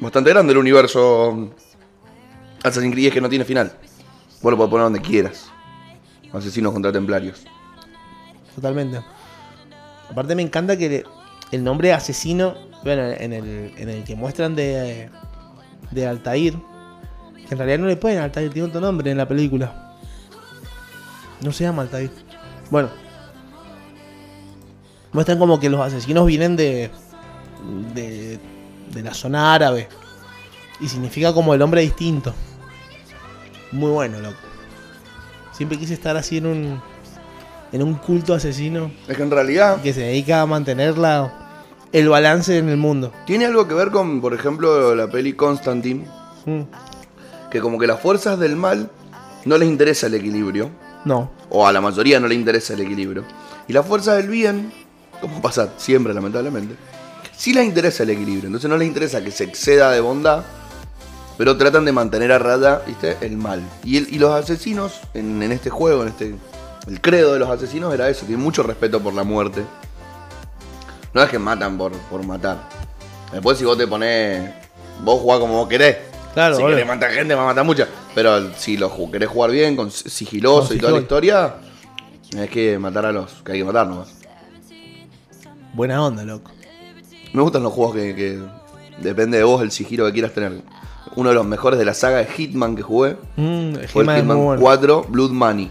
Bastante grande el universo Assassin's Creed es que no tiene final. Vos lo podés poner donde quieras. Asesinos contra templarios. Totalmente. Aparte me encanta que el nombre asesino, bueno, en el, en el que muestran de, de Altair, que en realidad no le ponen Altair, tiene otro nombre en la película. No se llama Altair. Bueno. Muestran como que los asesinos vienen de, de, de la zona árabe. Y significa como el hombre distinto. Muy bueno, loco. Siempre quise estar así en un, en un culto asesino Es que en realidad que se dedica a mantener la, el balance en el mundo. tiene algo que ver con, por ejemplo, la peli Constantine. Mm. Que como que las fuerzas del mal no les interesa el equilibrio. No, O a la mayoría no le interesa el equilibrio. Y las fuerzas del bien como pasa siempre lamentablemente, sí les interesa el equilibrio, entonces no les interesa que se exceda de bondad, pero tratan de mantener a raya, ¿viste? El mal. Y, el- y los asesinos, en, en este juego, en este. El credo de los asesinos era eso, tienen mucho respeto por la muerte. No es que matan por, por matar. Después si vos te pones. Vos jugás como vos querés. Claro, si querés matar gente, va a matar mucha. Pero si lo querés jugar bien, con sigiloso Con y toda la historia, es que matar a los que hay que matar nomás. Buena onda, loco. Me gustan los juegos que, que depende de vos el sigilo que quieras tener. Uno de los mejores de la saga es Hitman que jugué. Mm, Fue el Hitman Hitman bueno. 4 Blood Money.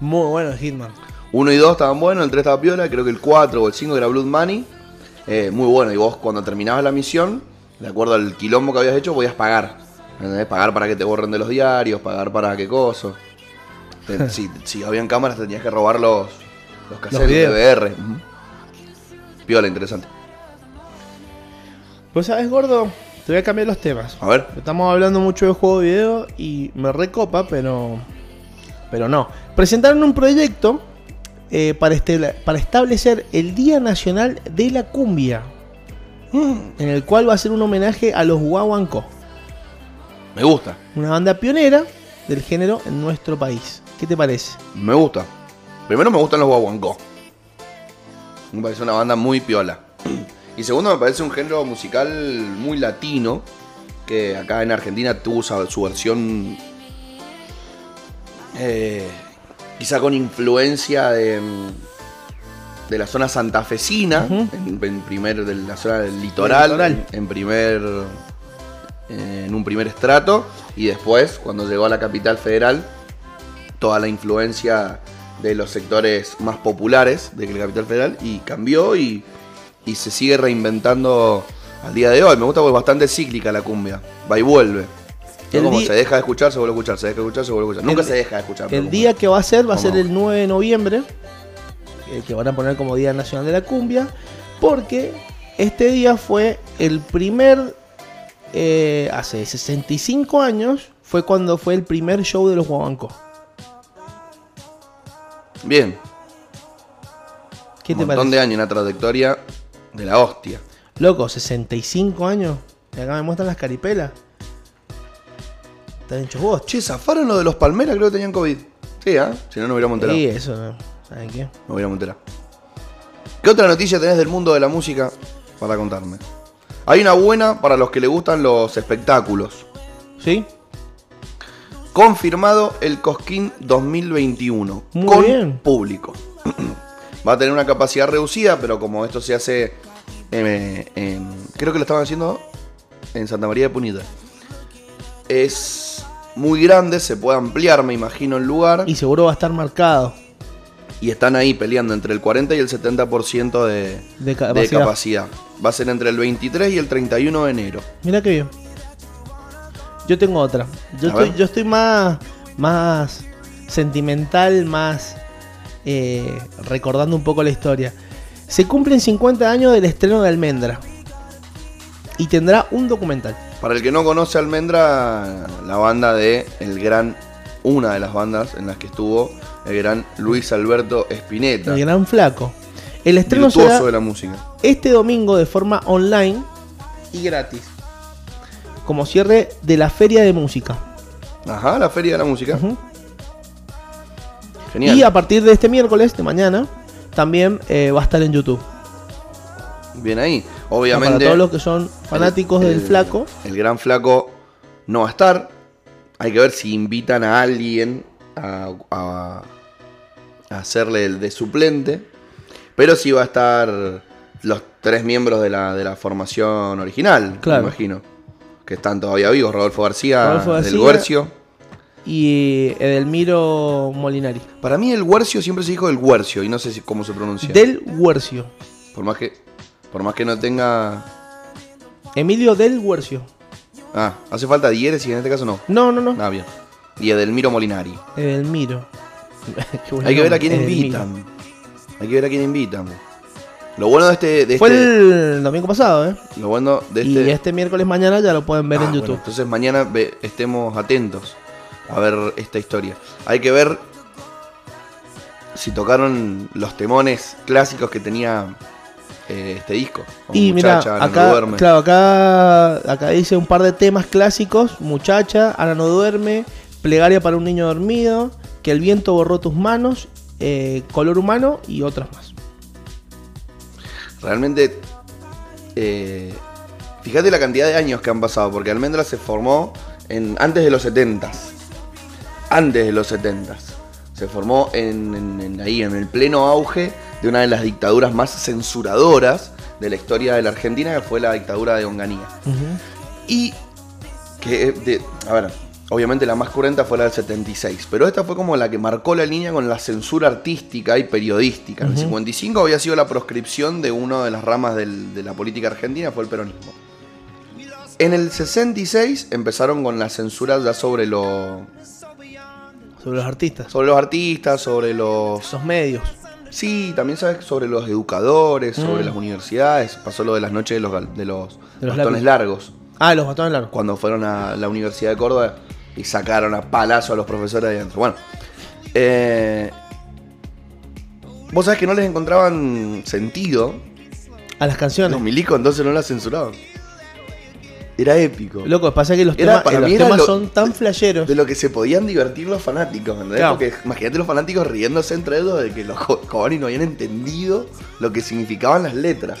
Muy bueno el Hitman. 1 y 2 estaban buenos, el 3 estaba piola, creo que el 4 o el 5 era Blood Money. Eh, muy bueno, y vos cuando terminabas la misión, de acuerdo al quilombo que habías hecho, podías pagar. ¿Entendés? Pagar para que te borren de los diarios, pagar para qué cosa. Te- si, si habían cámaras, te tenías que robar los, los cassettes de. VR. Piola, interesante. Pues sabes, gordo, te voy a cambiar los temas. A ver, Estamos hablando mucho de juego de video y me recopa, pero. Pero no. Presentaron un proyecto eh, para, este- para establecer el Día Nacional de la Cumbia. En el cual va a ser un homenaje a los Guaguancó, me gusta, una banda pionera del género en nuestro país. ¿Qué te parece? me gusta. Primero me gustan los guaguancó. Me parece una banda muy piola. Y segundo, me parece un género musical muy latino. Que acá en Argentina tuvo su, versión. eh, quizá con influencia de. De la zona santafesina. En, en primer. De la zona del litoral. litoral. En, en primer. eh, En un primer estrato. Y después, cuando llegó a la capital federal. Toda la influencia de los sectores más populares de la capital federal. Y cambió y y se sigue reinventando al día de hoy. Me gusta porque es bastante cíclica la cumbia. Va y vuelve. No como se deja de escuchar, se vuelve a escuchar, se deja de escuchar, se vuelve a escuchar. Nunca se deja de escuchar. El día que va a ser va a ser el 9 de noviembre, eh, que van a poner como Día Nacional de la Cumbia, porque este día fue el primer, eh, hace 65 años, fue cuando fue el primer show de los Guabancos. Bien. ¿Qué un te montón parece? de años, una trayectoria de la hostia. Loco, 65 años. Y acá me muestran las caripelas. Están hechos vos. Che, zafaron lo de los palmeras, creo que tenían COVID. Sí, ¿ah? Si no, no hubiéramos enterado. Sí, eso, ¿no? ¿saben qué? No hubiéramos enterado. ¿Qué otra noticia tenés del mundo de la música para contarme? Hay una buena para los que le gustan los espectáculos. ¿Sí? Confirmado el Cosquín 2021. Muy con bien. público. Va a tener una capacidad reducida, pero como esto se hace en- creo que lo estaban haciendo en Santa María de Punita. Es muy grande, se puede ampliar, me imagino, el lugar. Y seguro va a estar marcado Y están ahí peleando entre el 40 y el 70% de, de de capacidad. capacidad. Va a ser entre el 23 y el 31 de enero. Mira qué bien. Yo tengo otra. Yo estoy, yo estoy más, más sentimental, más eh, recordando un poco la historia. Se cumplen 50 años del estreno de Almendra. Y tendrá un documental. Para el que no conoce Almendra, la banda de el gran, una de las bandas en las que estuvo el gran Luis Alberto Spinetta, El gran flaco. El estreno será de la música. este domingo de forma online y gratis. Como cierre de la feria de música. Ajá, la feria de la música. Genial. Y a partir de este miércoles, de mañana, también eh, va a estar en YouTube. Bien ahí. Para Obviamente. todos los que son fanáticos el- del flaco. El gran flaco no va a estar. Hay que ver si invitan a alguien a, a- a hacerle el de suplente. Pero sí va a estar los tres miembros de la, de la formación original, Claro. me imagino. Que están todavía vivos. Rodolfo García, Rodolfo del. Guercio. Y Edelmiro Molinari. Para mí el Guercio siempre se dijo el Guercio y no sé si, cómo se pronuncia. Del Huercio. Por más que por más que no tenga... Emilio Del Huercio. Ah, hace falta diéresis y en este caso no. No, no, no. Ah, bien. Y Edelmiro Molinari. Edelmiro. Hay que ver a quién Edelmiro. invitan. Hay que ver a quién invitan. Lo bueno de este. De Fue este- el domingo pasado, ¿eh? Lo bueno de Y este. este miércoles mañana ya lo pueden ver Ah, en bueno, YouTube. entonces mañana ve- estemos atentos a ver esta historia. Hay que ver si tocaron los temones clásicos que tenía eh, este disco. Y mira, Ana no acá, duerme. claro, acá, acá dice un par de temas clásicos: Muchacha, Ana no duerme, Plegaria para un niño dormido, Que el viento borró tus manos, eh, Color humano y otras más. Realmente, eh, fíjate la cantidad de años que han pasado, porque Almendra se formó en, antes de los 70 Antes de los 70 Se formó en, en- en ahí, en el pleno auge de una de las dictaduras más censuradoras de la historia de la Argentina, que fue la dictadura de Onganía. Y que, de- a ver, obviamente la más cruenta fue la del 76, pero esta fue como la que marcó la línea con la censura artística y periodística. En el 55 había sido la proscripción de una de las ramas del- de la política argentina, fue el peronismo. En el 66 empezaron con la censura ya sobre, lo, Sobre los artistas, sobre los artistas, sobre los... esos medios. Sí, también sabes sobre los educadores, sobre Mm. las universidades. Pasó lo de las noches de los, de los, De los bastones largos. Ah, los bastones largos. cuando fueron a la Universidad de Córdoba y sacaron a palazo a los profesores de adentro. Bueno, eh, vos sabés que no les encontraban sentido. A las canciones. Los milicos entonces no las censuraban. Era épico. Loco, pasa que los Era- temas, para los temas lo- son tan flasheros. De lo que se podían divertir los fanáticos, ¿entendés? Claro. Porque imagínate los fanáticos riéndose entre ellos de que los jóvenes no habían entendido lo que significaban las letras.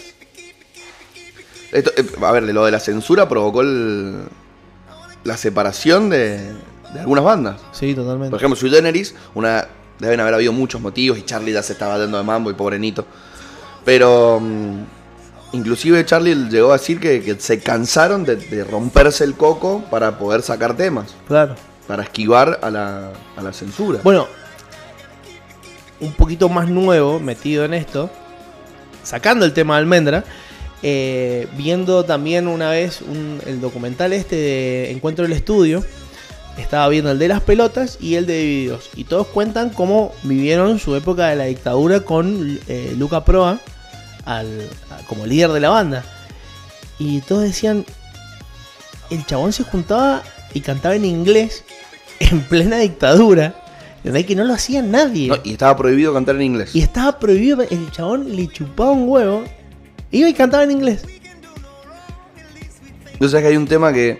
Esto, eh, a ver, lo de la censura provocó el- la separación de, de algunas bandas. Sí, totalmente. Por ejemplo, Sui Generis, una, deben haber habido muchos motivos y Charlie ya se estaba dando de mambo y pobrenito. Pero mm, inclusive Charlie llegó a decir que, que se cansaron de, de romperse el coco para poder sacar temas, Claro. para esquivar a la, a la censura. Bueno, un poquito más nuevo, metido en esto, sacando el tema de almendra, eh, viendo también una vez un- el documental este de Encuentro del Estudio, estaba viendo el de las pelotas y el de Divididos. Y todos cuentan cómo vivieron su época de la dictadura con eh, Luca Proa al- a- como líder de la banda. Y todos decían, el chabón se juntaba y cantaba en inglés en plena dictadura. ¿Entendés? Que no lo hacía nadie. No, y estaba prohibido cantar en inglés. Y estaba prohibido, el chabón le chupaba un huevo. Iba y cantaba en inglés. Entonces que hay un tema que,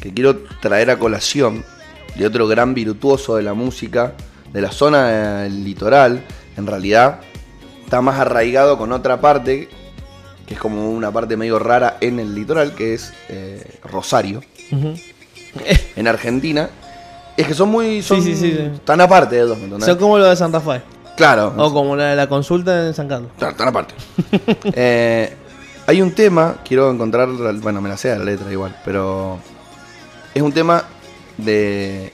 que quiero traer a colación de otro gran virtuoso de la música, de la zona del litoral, en realidad está más arraigado con otra parte, que es como una parte medio rara en el litoral, que es eh, Rosario, en Argentina. Es que son muy... Son, Sí, sí, sí. Están aparte de dos, ¿me entendés? Son como lo de San Rafael. Claro. O como la de la consulta en San Carlos. Claro, están aparte. Eh, hay un tema, quiero encontrar, bueno, me la sé la letra igual, pero es un tema de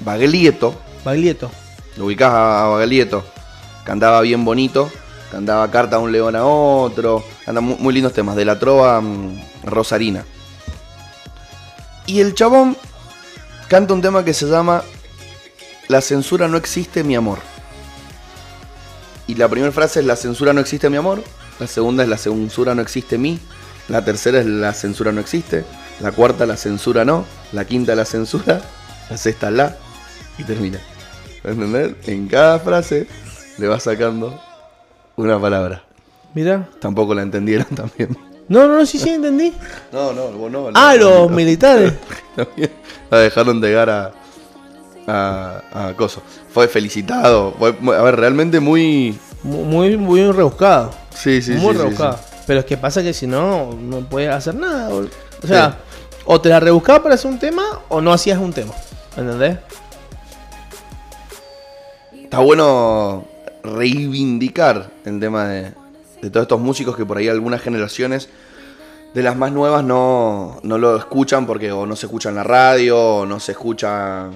Baglietto, Baglietto. lo ubicás a Baglietto, cantaba bien bonito, cantaba carta a un león a otro, canta muy, muy lindos temas, de la trova mm, rosarina. Y el chabón canta un tema que se llama La censura no existe, mi amor. Y la primera frase es La censura no existe, mi amor. La segunda es La censura no existe, mi. La tercera es La censura no existe. La cuarta, La censura no. La quinta, La censura. La sexta, La. Y termina. ¿Entendés? En cada frase le va sacando una palabra. Mira. Tampoco la entendieron también. No, no, no, sí, sí, entendí. No, no, vos no. Ah, la- los militares. también la dejaron llegar a, a, a Coso. Fue felicitado. Fue, a ver, realmente muy. Mu- Muy, muy rebuscado. Sí, sí, muy sí, rebuscado. sí. Pero es que pasa que si no, no puedes hacer nada. O sea, o te la rebuscabas para hacer un tema o no hacías un tema. ¿Entendés? Está bueno reivindicar el tema de, de todos estos músicos que por ahí algunas generaciones de las más nuevas no, no lo escuchan porque o no se escucha en la radio o no se escucha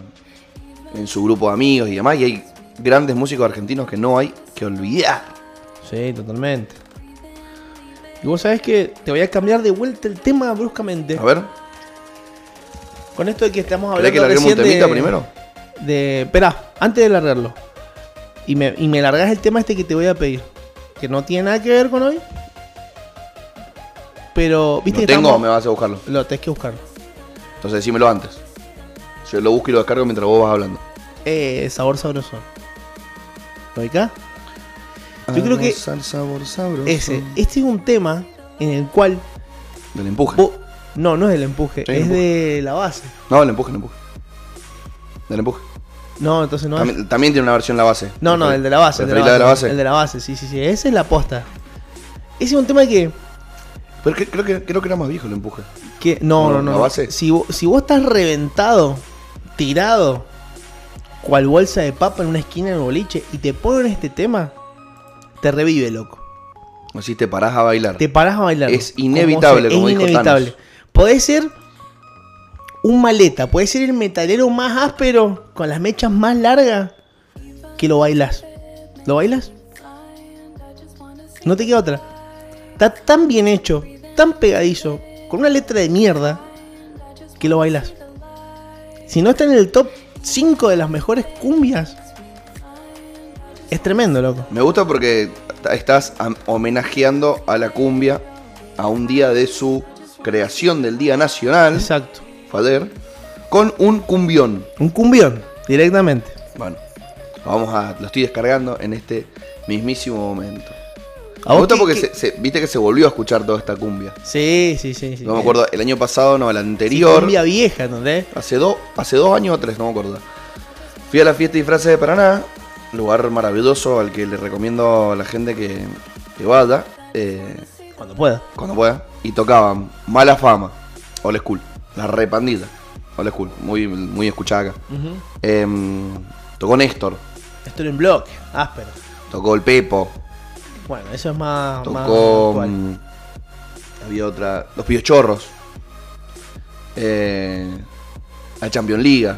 en su grupo de amigos y demás. Y hay grandes músicos argentinos que no hay que olvidar. Sí, totalmente. Y vos sabés que te voy a cambiar de vuelta el tema bruscamente. A ver, Con esto de que estamos ¿querés hablando que larguemos un temita de, primero? de... Espera, antes de largarlo. Y me, y me largas el tema este que te voy a pedir. Que no tiene nada que ver con hoy. Pero, viste ¿Lo que tengo o me vas a buscarlo? Lo tenés que buscar. Entonces decímelo antes. Yo lo busco y lo descargo mientras vos vas hablando. Eh, sabor sabroso. ¿Lo ubicás? Yo creo que sabor sabroso. ese, este es un tema en el cual Del empuje. vos- no, no es del empuje, Sí, es empuje. de la base. No, el empuje, el empuje. Del empuje. No, entonces no es. También, también tiene una versión la base. No, no, el de la base. El de la ¿Preferís base, la de la base? El de la base, sí, sí, sí. Esa es la posta. Ese es un tema que. Pero que- creo, que, creo que era más viejo el empuje. que no, ¿No, no, no. la base? Si, vo- si vos estás reventado, tirado, cual bolsa de papa en una esquina del boliche, y te ponen este tema, te revive, loco. Así te parás a bailar. Te parás a bailar. Es inevitable, como es dijo inevitable. Thanos. Podés ser un maleta, podés ser el metalero más áspero, con las mechas más largas, que lo bailas. ¿Lo bailas? No te queda otra. Está tan bien hecho, tan pegadizo, con una letra de mierda, que lo bailas. Si no está en el top 5 de las mejores cumbias, es tremendo, loco. Me gusta porque estás homenajeando a la cumbia a un día de su creación del Día Nacional, Exacto. Fader, con un cumbión. Un cumbión, directamente. Bueno, vamos a. Lo estoy descargando en este mismísimo momento. ¿A Me gusta qué- porque qué- se, se- viste que se volvió a escuchar toda esta cumbia. Sí, sí, sí. sí. No me acuerdo, el año pasado, no, el Sí, anterior. cumbia vieja, ¿entendés? Hace, dos hace dos años o tres, no me acuerdo. Fui a la fiesta de disfraces de Paraná, lugar maravilloso al que le recomiendo a la gente que, que vaya, eh, Cuando pueda. cuando pueda. Y tocaban Mala Fama, Old School, la repandita, Old School, muy, muy escuchada acá. Em, tocó Néstor, Estoy en bloque, áspero. tocó el Pepo, Bueno, eso es más. más tocó. actual. mm, había otra. Los Píos Chorros. Eh, la Champions League.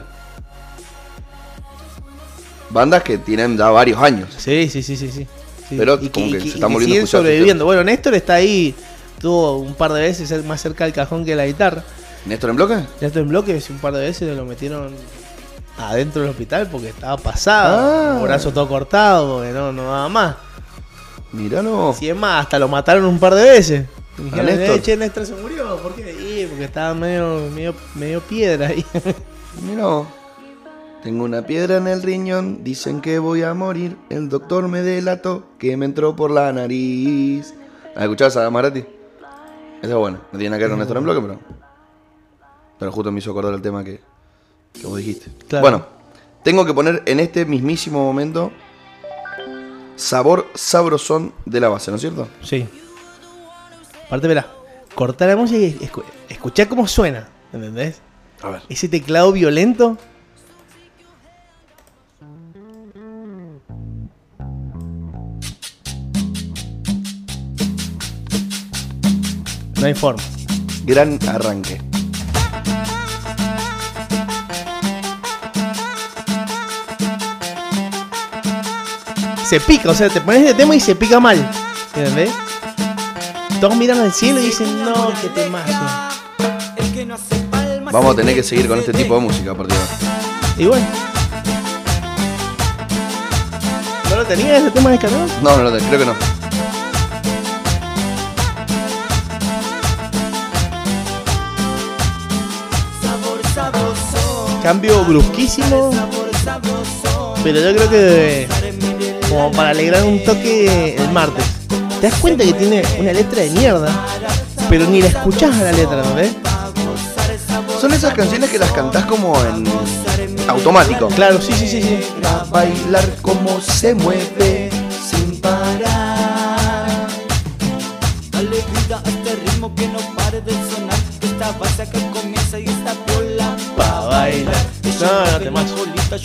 Bandas que tienen ya varios años. Sí, sí, sí, sí. sí. Pero Y como que se y están volviendo siguen sobreviviendo. Bueno, Néstor está ahí. Tuvo un par de veces más cerca del cajón que la guitarra. ¿Néstor en bloque? Néstor en bloque, un par de veces lo metieron adentro del hospital porque estaba pasado. Ah. brazo todo cortado, porque no, no daba más. Míralo. Si es más, hasta lo mataron un par de veces. Y Dijeron? "Eh, che, Néstor se murió. ¿Por qué? Y porque estaba medio, medio, medio piedra ahí. Míralo. Tengo una piedra en el riñón, dicen que voy a morir. El doctor me delató que me entró por la nariz. ¿Has escuchado esa Marati? Esa es buena. No tiene nada que ver con Néstor en bloque, pero. Pero justo me hizo acordar el tema que, que vos dijiste. Claro. Bueno, tengo que poner en este mismísimo momento sabor sabrosón de la base, ¿no es cierto? Sí. Aparte, verá, cortar la música y escu- escuchar cómo suena. ¿Entendés? A ver. Ese teclado violento. No hay forma. Gran arranque. Se pica, o sea, te pones de tema y se pica mal. ¿Entendés? Todos miran al cielo y dicen, no, qué temazo. Vamos a tener que seguir con este tipo de música a partir de ahora. Y bueno. ¿No lo tenías ese tema descargado? No, no, no, creo que no. Cambio brusquísimo. Pero yo creo que como para alegrar un toque el martes. ¿Te das cuenta que tiene una letra de mierda? Pero ni la escuchás a la letra, ¿no ves? Son esas canciones que las cantás como en automático. Claro, sí, sí, sí, sí. A bailar como se mueve sin parar. Dale vida a este ritmo que no pare de sonar. Esta base que comienza y está por la Pa' bailar. No, no te macho.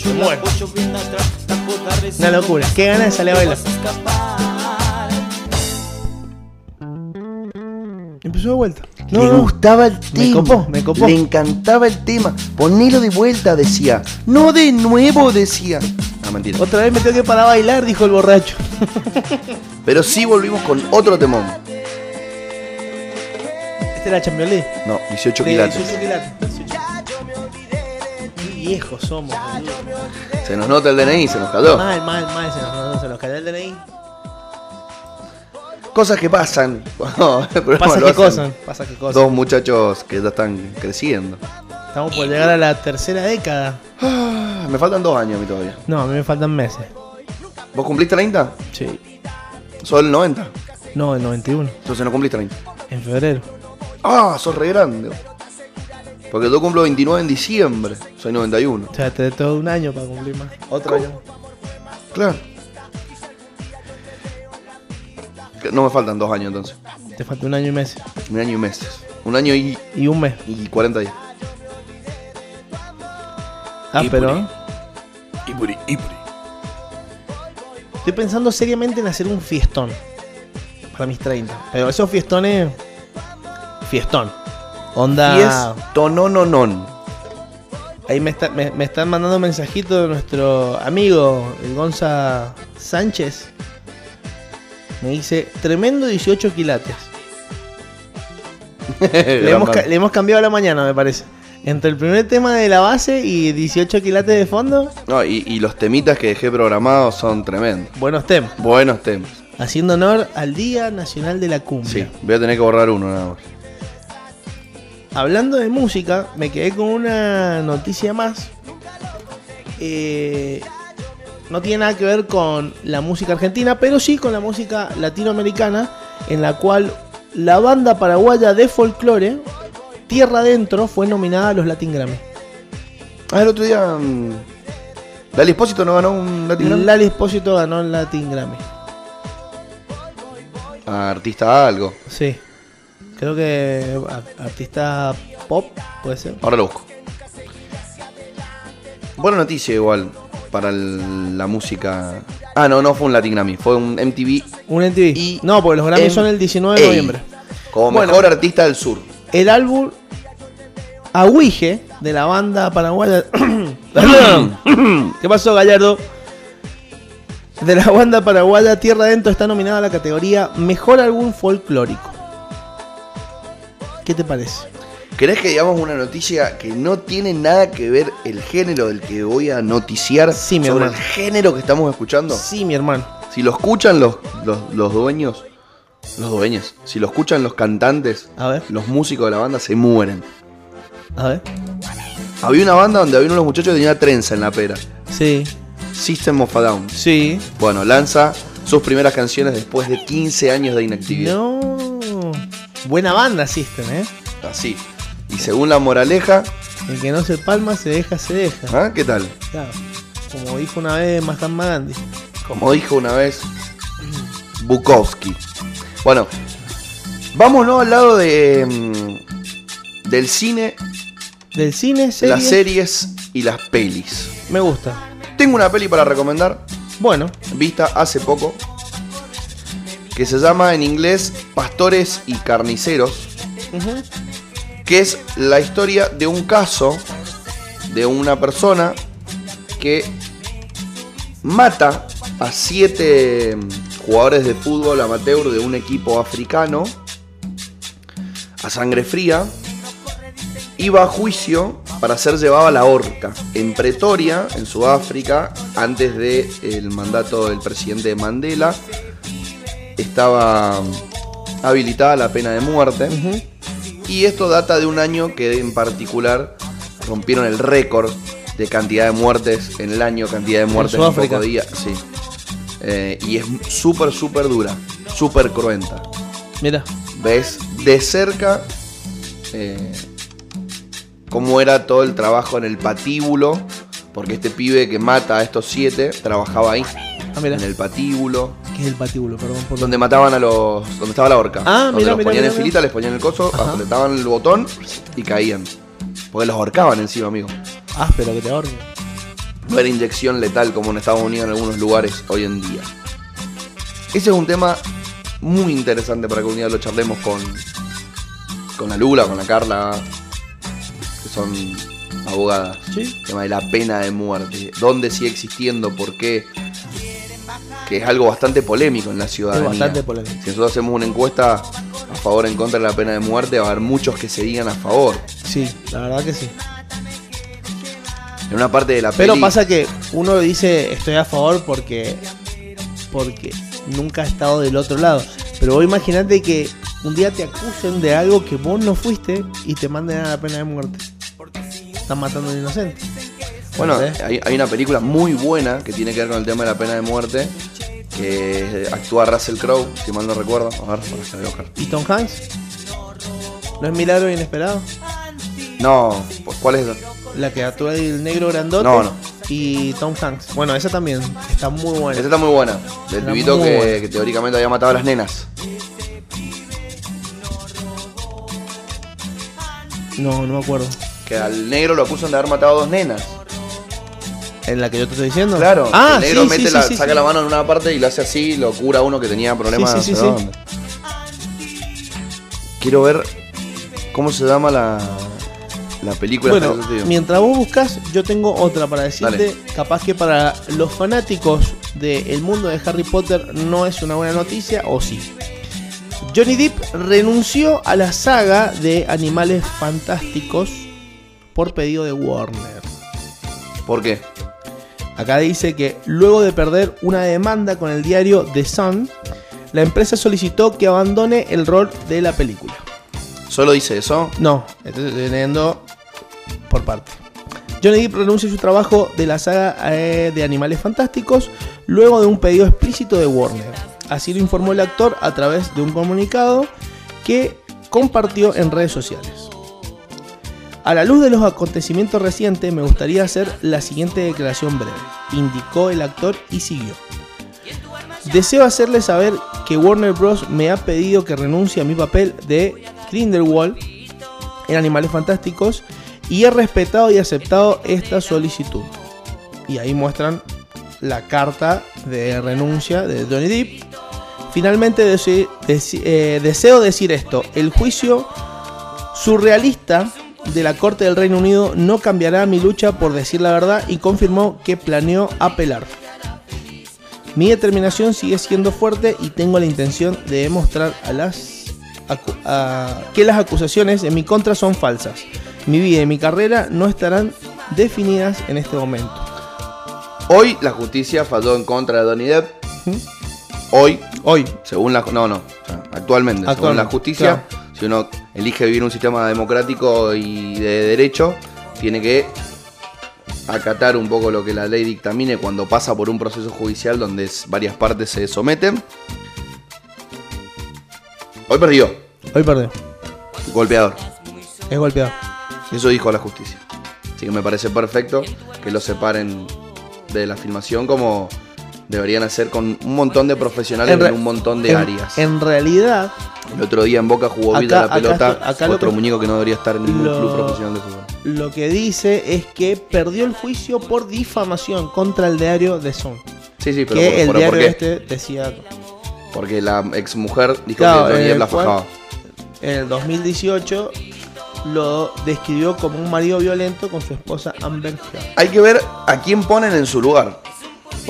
Me muero. Una locura. Qué ganas de salir a bailar. Empezó de vuelta. No, Le gustaba el tema. Me copó, me copó. Le encantaba el tema. Ponelo de vuelta, decía. No de nuevo, decía. No, mentira. Otra vez me tengo que parar a bailar, dijo el borracho. Pero sí volvimos con otro temón. Este era Champions League. No, 18 De quilates. 18 quilates. 18. Qué viejos somos, boludo. Se nos nota el DNI, se nos cayó. Mal, mal, mal, se nos, se nos cayó el DNI. Cosas que pasan. el programa Pasa hacen cosas, pasa qué cosas. Dos muchachos que ya están creciendo. Estamos por llegar a la tercera década. Ah, Me faltan dos años a mí todavía. No, a mí me faltan meses. ¿Vos cumplís 30? Sí. Sos del 90. No, el 91. Entonces no cumplís 30. En febrero. Ah, sos re grande. Porque yo cumplo 29 en diciembre. Soy 91. O sea, te da todo un año para cumplir más. Otro ¿Cómo? año. Claro. No me faltan dos años entonces. Te falta un año y meses. Un año y meses. Un año y, Y un mes. y 40 días. Ah, Y pero. puri. Ipuri, ipuri. Estoy pensando seriamente en hacer un fiestón. Para mis 30. Pero esos fiestones. Fiestón. Onda. Fiestonononon. Ahí me, está- me, me están mandando un mensajito de nuestro amigo, el Gonza Sánchez. Me dice, tremendo 18 quilates. Le hemos, le hemos cambiado la mañana, me parece. Entre el primer tema de la base y 18 quilates de fondo, No, y, y los temitas que dejé programados son tremendos. buenos temas. Buenos temas. Haciendo honor al Día Nacional de la Cumbia. Sí, voy a tener que borrar uno nada más. Hablando de música, me quedé con una noticia más. Eh, no tiene nada que ver con la música argentina, pero sí con la música latinoamericana, en la cual la banda paraguaya de folclore, Tierra Adentro, fue nominada a los Latin Grammy. Ah, el otro día. mm, Lali Espósito no ganó un Latin Grammy? Lali Espósito ganó el Latin Grammy. Ah, artista algo. Sí. Creo que artista pop, puede ser. Ahora lo busco. Buena noticia igual para el- la música. Ah, no, no fue un Latin Grammy, fue un MTV Un MTV. Y no, porque los Grammy son el 19 de noviembre. como Bueno. mejor artista del sur. el álbum Aguije de la banda paraguaya. ¿Qué pasó, Gallardo? De la banda paraguaya Tierra Adentro está nominada a la categoría Mejor Álbum Folclórico. ¿Qué te parece? ¿Querés que digamos una noticia que no tiene nada que ver el género del que voy a noticiar Sí, mi sobre el hermano. género que estamos escuchando? Sí, mi hermano. Si lo escuchan los, los, los dueños, los dueños, si lo escuchan los cantantes, A ver, los músicos de la banda se mueren. a ver. Había una banda donde había unos muchachos que tenían trenza en la pera. Sí, System of a Down. sí. Bueno, lanza sus primeras canciones después de 15 años de inactividad. No. Buena banda System, ¿eh? Así. Y según la moraleja, El que no se palma se deja, se deja. ¿ah? ¿qué tal? Claro. Como dijo una vez Mahatma Gandhi. Como dijo una vez Bukowski. Bueno, vámonos al lado de mm, del cine, Del cine, las series. series y las pelis. Me gusta. Tengo una peli para recomendar, Bueno, vista hace poco, que se llama en inglés Pastores y Carniceros, que es la historia de un caso de una persona que mata a siete mm, jugadores de fútbol amateur de un equipo africano a sangre fría y va a juicio para ser llevado a la horca en Pretoria, en Sudáfrica, antes del mandato del presidente Mandela. Estaba habilitada la pena de muerte. Y esto data de un año que en particular rompieron el récord de cantidad de muertes en el año, cantidad de muertes en, Sudáfrica. poco día. Sí. Eh, y es súper, súper dura, súper cruenta. Mira. Ves de cerca eh, cómo era todo el trabajo en el patíbulo, porque este pibe que mata a estos siete trabajaba ahí, Ah, en el patíbulo. ¿Qué es el patíbulo? Perdón por Donde mataban a los. Donde estaba la horca. Ah, donde los ponían en filita, les ponían el coso, Ajá. apretaban el botón y caían. Porque los ahorcaban encima, amigo. áspero que te ahorque. No era inyección letal como en Estados Unidos en algunos lugares hoy en día. Ese es un tema muy interesante para que un día lo charlemos con. Con la Lula, con la Carla, que son abogadas. Sí. El tema de la pena de muerte. ¿Dónde sigue existiendo? ¿Por qué? Que es algo bastante polémico en la Es ciudadanía. bastante polémico. Si nosotros hacemos una encuesta a favor o en contra de la pena de muerte, va a haber muchos que se digan a favor. Sí, la verdad que sí. En una parte de la Pero peli- pasa que uno dice estoy a favor porque porque nunca ha estado del otro lado. Pero vos imaginate que un día te acusen de algo que vos no fuiste y te manden a la pena de muerte. Están matando a un inocente. Bueno, hay una película muy buena que tiene que ver con el tema de la pena de muerte, que actúa Russell Crowe, si mal no recuerdo. A ver, bueno, se la voy a buscar. ¿Y Tom Hanks? ¿No es Milagro Inesperado? No, pues, ¿cuál es esa? La que actúa el negro grandote. No, no. Y Tom Hanks. Bueno, esa también está muy buena. Esta está muy buena. Del pibito que, que teóricamente había matado a las nenas. No, no me acuerdo. Que al negro lo acusan de haber matado a dos nenas. ¿En la que yo te estoy diciendo? Claro, Ah, el negro sí, mete sí, la- sí, sí, saca la mano en una parte y lo hace así, lo cura a uno que tenía problemas. Sí, sí, sí. Quiero ver cómo se llama la, la película. Bueno, mientras vos buscas, yo tengo otra para decirte. Dale. Capaz que para los fanáticos del mundo de Harry Potter no es una buena noticia, o sí. Johnny Depp renunció a la saga de Animales Fantásticos por pedido de Warner. ¿Por qué? Acá dice que luego de perder una demanda con el diario The Sun, la empresa solicitó que abandone el rol de la película. ¿Solo dice eso? No, estoy leyendo por parte. Johnny Depp renuncia a su trabajo de la saga eh, de Animales Fantásticos luego de un pedido explícito de Warner. Así lo informó el actor a través de un comunicado que compartió en redes sociales. A la luz de los acontecimientos recientes, me gustaría hacer la siguiente declaración breve, indicó el actor y siguió. Deseo hacerle saber que Warner Bros. me ha pedido que renuncie a mi papel de Grindelwald en Animales Fantásticos y he respetado y aceptado esta solicitud. Y ahí muestran la carta de renuncia de Johnny Depp. Finalmente eh, deseo decir esto, el juicio surrealista de la Corte del Reino Unido no cambiará mi lucha por decir la verdad y confirmó que planeó apelar. Mi determinación sigue siendo fuerte y tengo la intención de demostrar a las a- que las acusaciones en mi contra son falsas. Mi vida y mi carrera no estarán definidas en este momento. Hoy la justicia falló en contra de Donny Depp. Hoy, Hoy, según la... No, no. actualmente, según la justicia, si uno elige vivir un sistema democrático y de derecho, tiene que acatar un poco lo que la ley dictamine cuando pasa por un proceso judicial donde varias partes se someten. Hoy perdió, hoy perdió. golpeador. Es golpeado. Eso dijo la justicia. Así que me parece perfecto que lo separen de la filmación como deberían hacer con un montón de profesionales en, un montón de en- áreas. En realidad, El otro día en Boca jugó Acá- vida la acá pelota, acá lo otro que- muñeco que no debería estar en ningún lo- club profesional de fútbol. lo que dice es que perdió el juicio por difamación contra el diario The Sun. Sí, sí, pero Que por, el por- diario este decía Porque la ex mujer dijo Claro, que Johnny en Depp el la fajaba. en el 2018 lo describió como un marido violento con su esposa Amber Heard. Hay que ver a quién ponen en su lugar.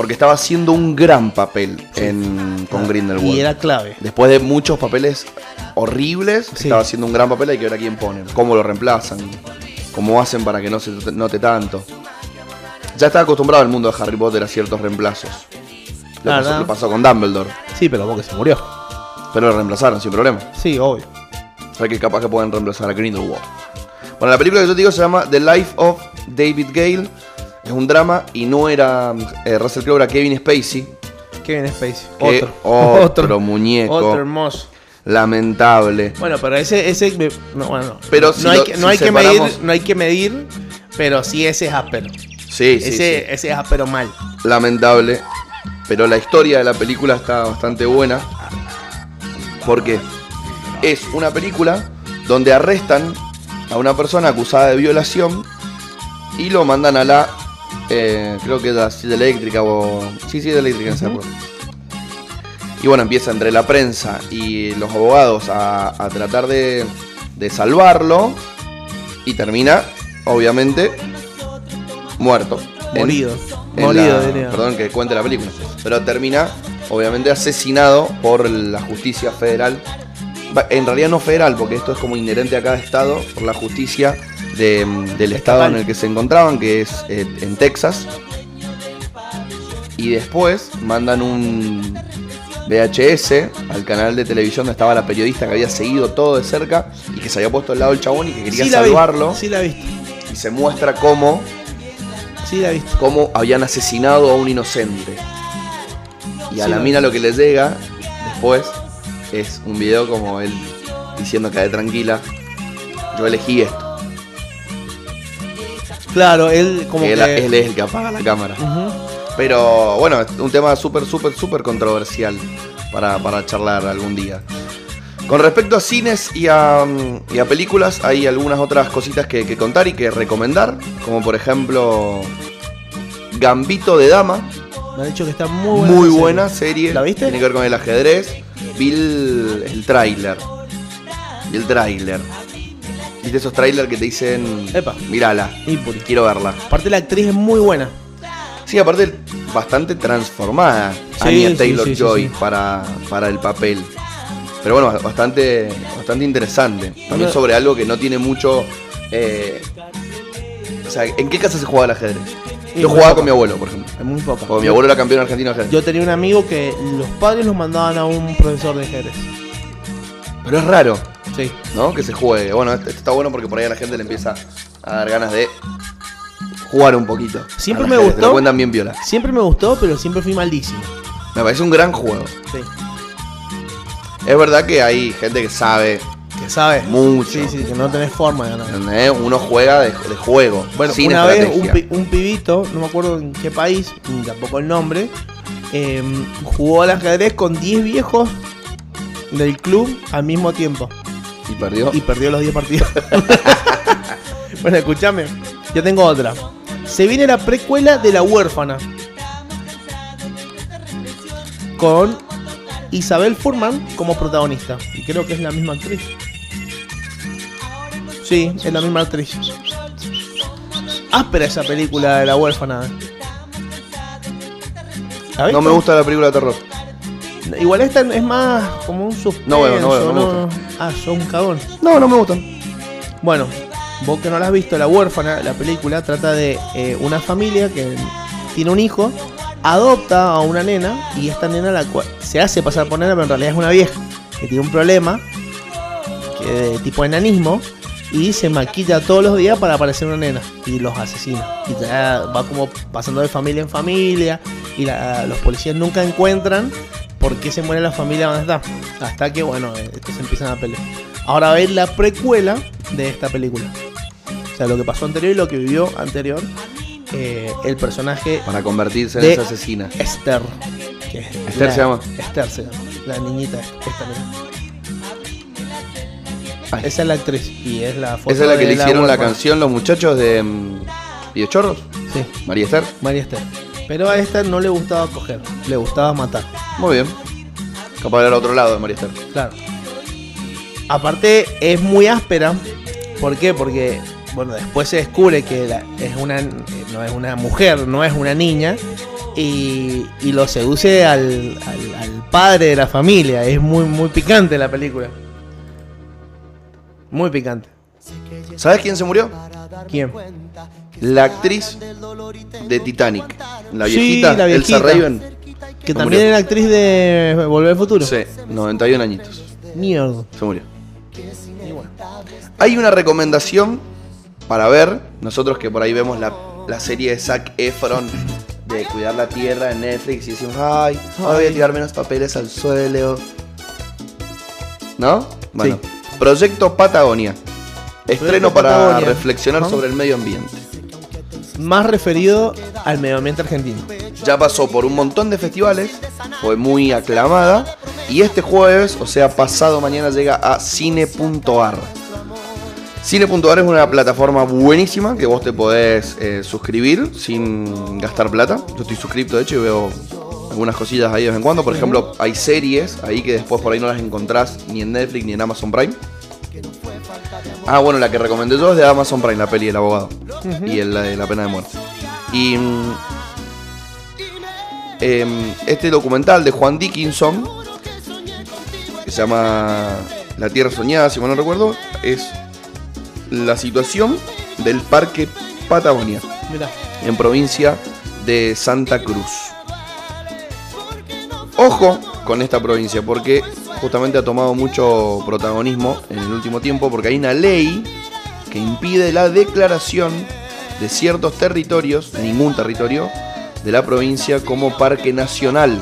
Porque estaba haciendo un gran papel en, con Grindelwald. Y era clave. Después de muchos papeles horribles, Sí. estaba haciendo un gran papel, hay que ver a quién ponen, cómo lo reemplazan, cómo hacen para que no se note tanto. Ya está acostumbrado el mundo de Harry Potter a ciertos reemplazos. Lo La pasó, lo pasó con Dumbledore, Sí, pero porque se murió. pero lo reemplazaron sin problema. Sí, obvio. O sea que capaz que pueden reemplazar a Grindelwald. Bueno, la película que yo te digo se llama The Life of David Gale. Es un drama y no era eh, Russell Crowe, era Kevin Spacey. Kevin Spacey. Que Otro. otro muñeco. Otro hermoso. Lamentable. Bueno, pero ese, ese no, bueno, no. Pero no, hay lo- que, si no hay que medir, no hay que medir, pero sí ese es áspero. Sí, sí, ese, sí. ese es áspero mal. lamentable. Pero la historia de la película está bastante buena. Porque es una película donde arrestan a una persona acusada de violación y lo mandan a la. Eh, creo que es la Cid eléctrica o. Sí, sí, eléctrica, no sé, acuerdo. Y bueno, empieza entre la prensa y los abogados a, a tratar de, de salvarlo. Y termina, obviamente, muerto. En- Morido. en la-. Perdón que cuente la película. Pero termina, obviamente, asesinado por la justicia federal. En realidad no federal, porque esto es como inherente a cada estado, por la justicia de, del estado en el que se encontraban, que es eh, en Texas. Y después mandan un VHS al canal de televisión donde estaba la periodista que había seguido todo de cerca y que se había puesto al lado del chabón y que quería Sí la vi, salvarlo. Sí la viste. Y se muestra cómo Sí la viste. cómo habían asesinado a un inocente. Y a Sí, la mina lo que le llega después es un video como él diciendo quedé tranquila. Yo elegí esto. Claro, él como que que... él, él es el que apaga la cámara. Pero bueno, es un tema súper, súper, súper controversial para, para charlar algún día. Con respecto a cines y a, y a películas, hay algunas otras cositas que, que contar y que recomendar. Como por ejemplo, Gambito de Dama. Me han dicho que está muy buena. Muy serie. buena serie. ¿La viste? Tiene que ver con el ajedrez. Vi el, el tráiler. El tráiler. ¿Viste esos trailers que te dicen... Epa. Mírala, quiero verla. Aparte la actriz es muy buena. Sí, aparte bastante transformada Sí, Anya sí, Taylor sí, Joy. Para, para el papel. Pero bueno, bastante, bastante interesante. También sobre algo que no tiene mucho. eh, o sea, ¿en qué casa se jugaba el ajedrez? Yo jugaba poca. con mi abuelo, por ejemplo. Es muy poca. Porque mi abuelo era campeón argentino de ajedrez. Yo tenía un amigo que los padres los mandaban a un profesor de ajedrez. Pero es raro, Sí. ¿no? Que se juegue. Bueno, esto está bueno porque por ahí a la gente le empieza a dar ganas de jugar un poquito. Siempre me lo gustó. bien viola. Siempre me gustó, pero siempre fui malísimo. Me parece un gran juego. Sí. Es verdad que hay gente que sabe Que sabes. Mucho. Sí, sí, que no tenés forma de ganar. Uno juega de, de juego. Bueno, sin una vez un, un pibito, no me acuerdo en qué país, ni tampoco el nombre, eh, jugó al ajedrez con 10 viejos del club al mismo tiempo Y perdió. y perdió los 10 partidos. bueno, escúchame, yo tengo otra. Se viene la precuela de La huérfana con Isabel Furman como protagonista. Y creo que es la misma actriz. Sí, es la misma actriz. Áspera esa película de La huérfana. ¿La No me gusta la película de terror. Igual esta es más como un suspenso. No veo, no veo, no me Ah, sos un cagón. No, no me gustan. Bueno, vos que no la has visto, La huérfana, la película trata de eh, una familia que tiene un hijo, adopta a una nena y esta nena la cua- se hace pasar por nena, pero en realidad es una vieja que tiene un problema que de tipo enanismo y se maquilla todos los días para parecer una nena y los asesina. Y ya va como pasando de familia en familia y la- los policías nunca encuentran por qué se muere la familia donde está. Hasta que, bueno, eh, estos se empiezan a pelear. Ahora va a ir la precuela de esta película. O sea, lo que pasó anterior y lo que vivió anterior eh, el personaje Para convertirse en esa asesina. Esther. que es Esther la- se llama. Esther se llama. La niñita esta, mira. Ay. Esa es la actriz y es la foto Esa es la que le hicieron la canción los muchachos de mm, Videochorros. Sí, María Esther. María Esther. Pero a esta no le gustaba coger, le gustaba matar. Muy bien. Capaz era otro lado de María Esther. Claro. Aparte es muy áspera. ¿Por qué? Porque bueno, después se descubre que la- es una no es una mujer, no es una niña y, y lo seduce al, al- al padre de la familia. Es muy muy picante la película. Muy picante. ¿Sabes quién se murió? ¿Quién? La actriz de Titanic. La Sí, viejita, la Elsa viejita. Raven. Que también murió. era actriz de Volver al Futuro. Sí, 91 añitos. Mierda. Se murió. Y bueno. Hay una recomendación para ver. Nosotros que por ahí vemos la, la serie de Zac Efron de cuidar la tierra en Netflix y decimos, ay, ahora voy a tirar menos papeles al suelo. ¿No? Bueno, Proyecto Patagonia. Estreno para Patagonia. reflexionar sobre el medio ambiente. Más referido al medio ambiente argentino. Ya pasó por un montón de festivales, fue muy aclamada y este jueves, o sea, pasado mañana llega a cine.ar. Cine.ar es una plataforma buenísima que vos te podés eh, suscribir sin gastar plata. Yo estoy suscrito, de hecho, y veo algunas cosillas ahí de vez en cuando. Por ejemplo, hay series ahí que después por ahí no las encontrás ni en Netflix ni en Amazon Prime. Ah, bueno, la que recomendé yo es de Amazon Prime, la peli El Abogado. Y el, la de la pena de muerte. Y em, este documental de Juan Dickinson, que se llama La Tierra Soñada, si mal no recuerdo, es la situación del Parque Patagonia, en provincia de Santa Cruz. Ojo con esta provincia, porque justamente ha tomado mucho protagonismo en el último tiempo, porque hay una ley que impide la declaración de ciertos territorios, ningún territorio, de la provincia como parque nacional.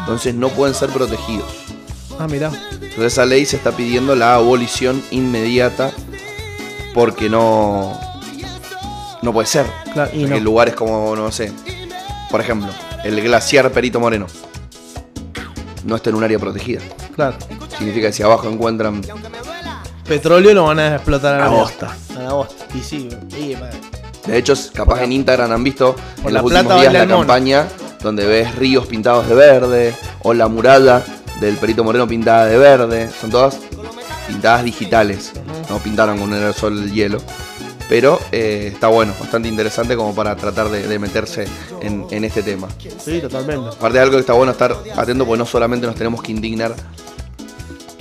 Entonces no pueden ser protegidos. Ah, mirá. Entonces esa ley se está pidiendo la abolición inmediata porque no no puede ser. Claro, y En no. lugares como, no sé, por ejemplo, el glaciar Perito Moreno no está en un área protegida. Claro. Significa que si abajo encuentran Petróleo lo van a explotar a la bosta. A la bosta. Y sí, y, madre. De hecho, capaz en Instagram han visto en los últimos días la el campaña donde ves ríos pintados de verde o la muralla del Perito Moreno pintada de verde. Son todas pintadas digitales. No pintaron con un aerosol el hielo. Pero eh, está bueno, bastante interesante como para tratar de, de meterse en, en este tema. Sí, totalmente. Aparte de algo que está bueno estar atento porque no solamente nos tenemos que indignar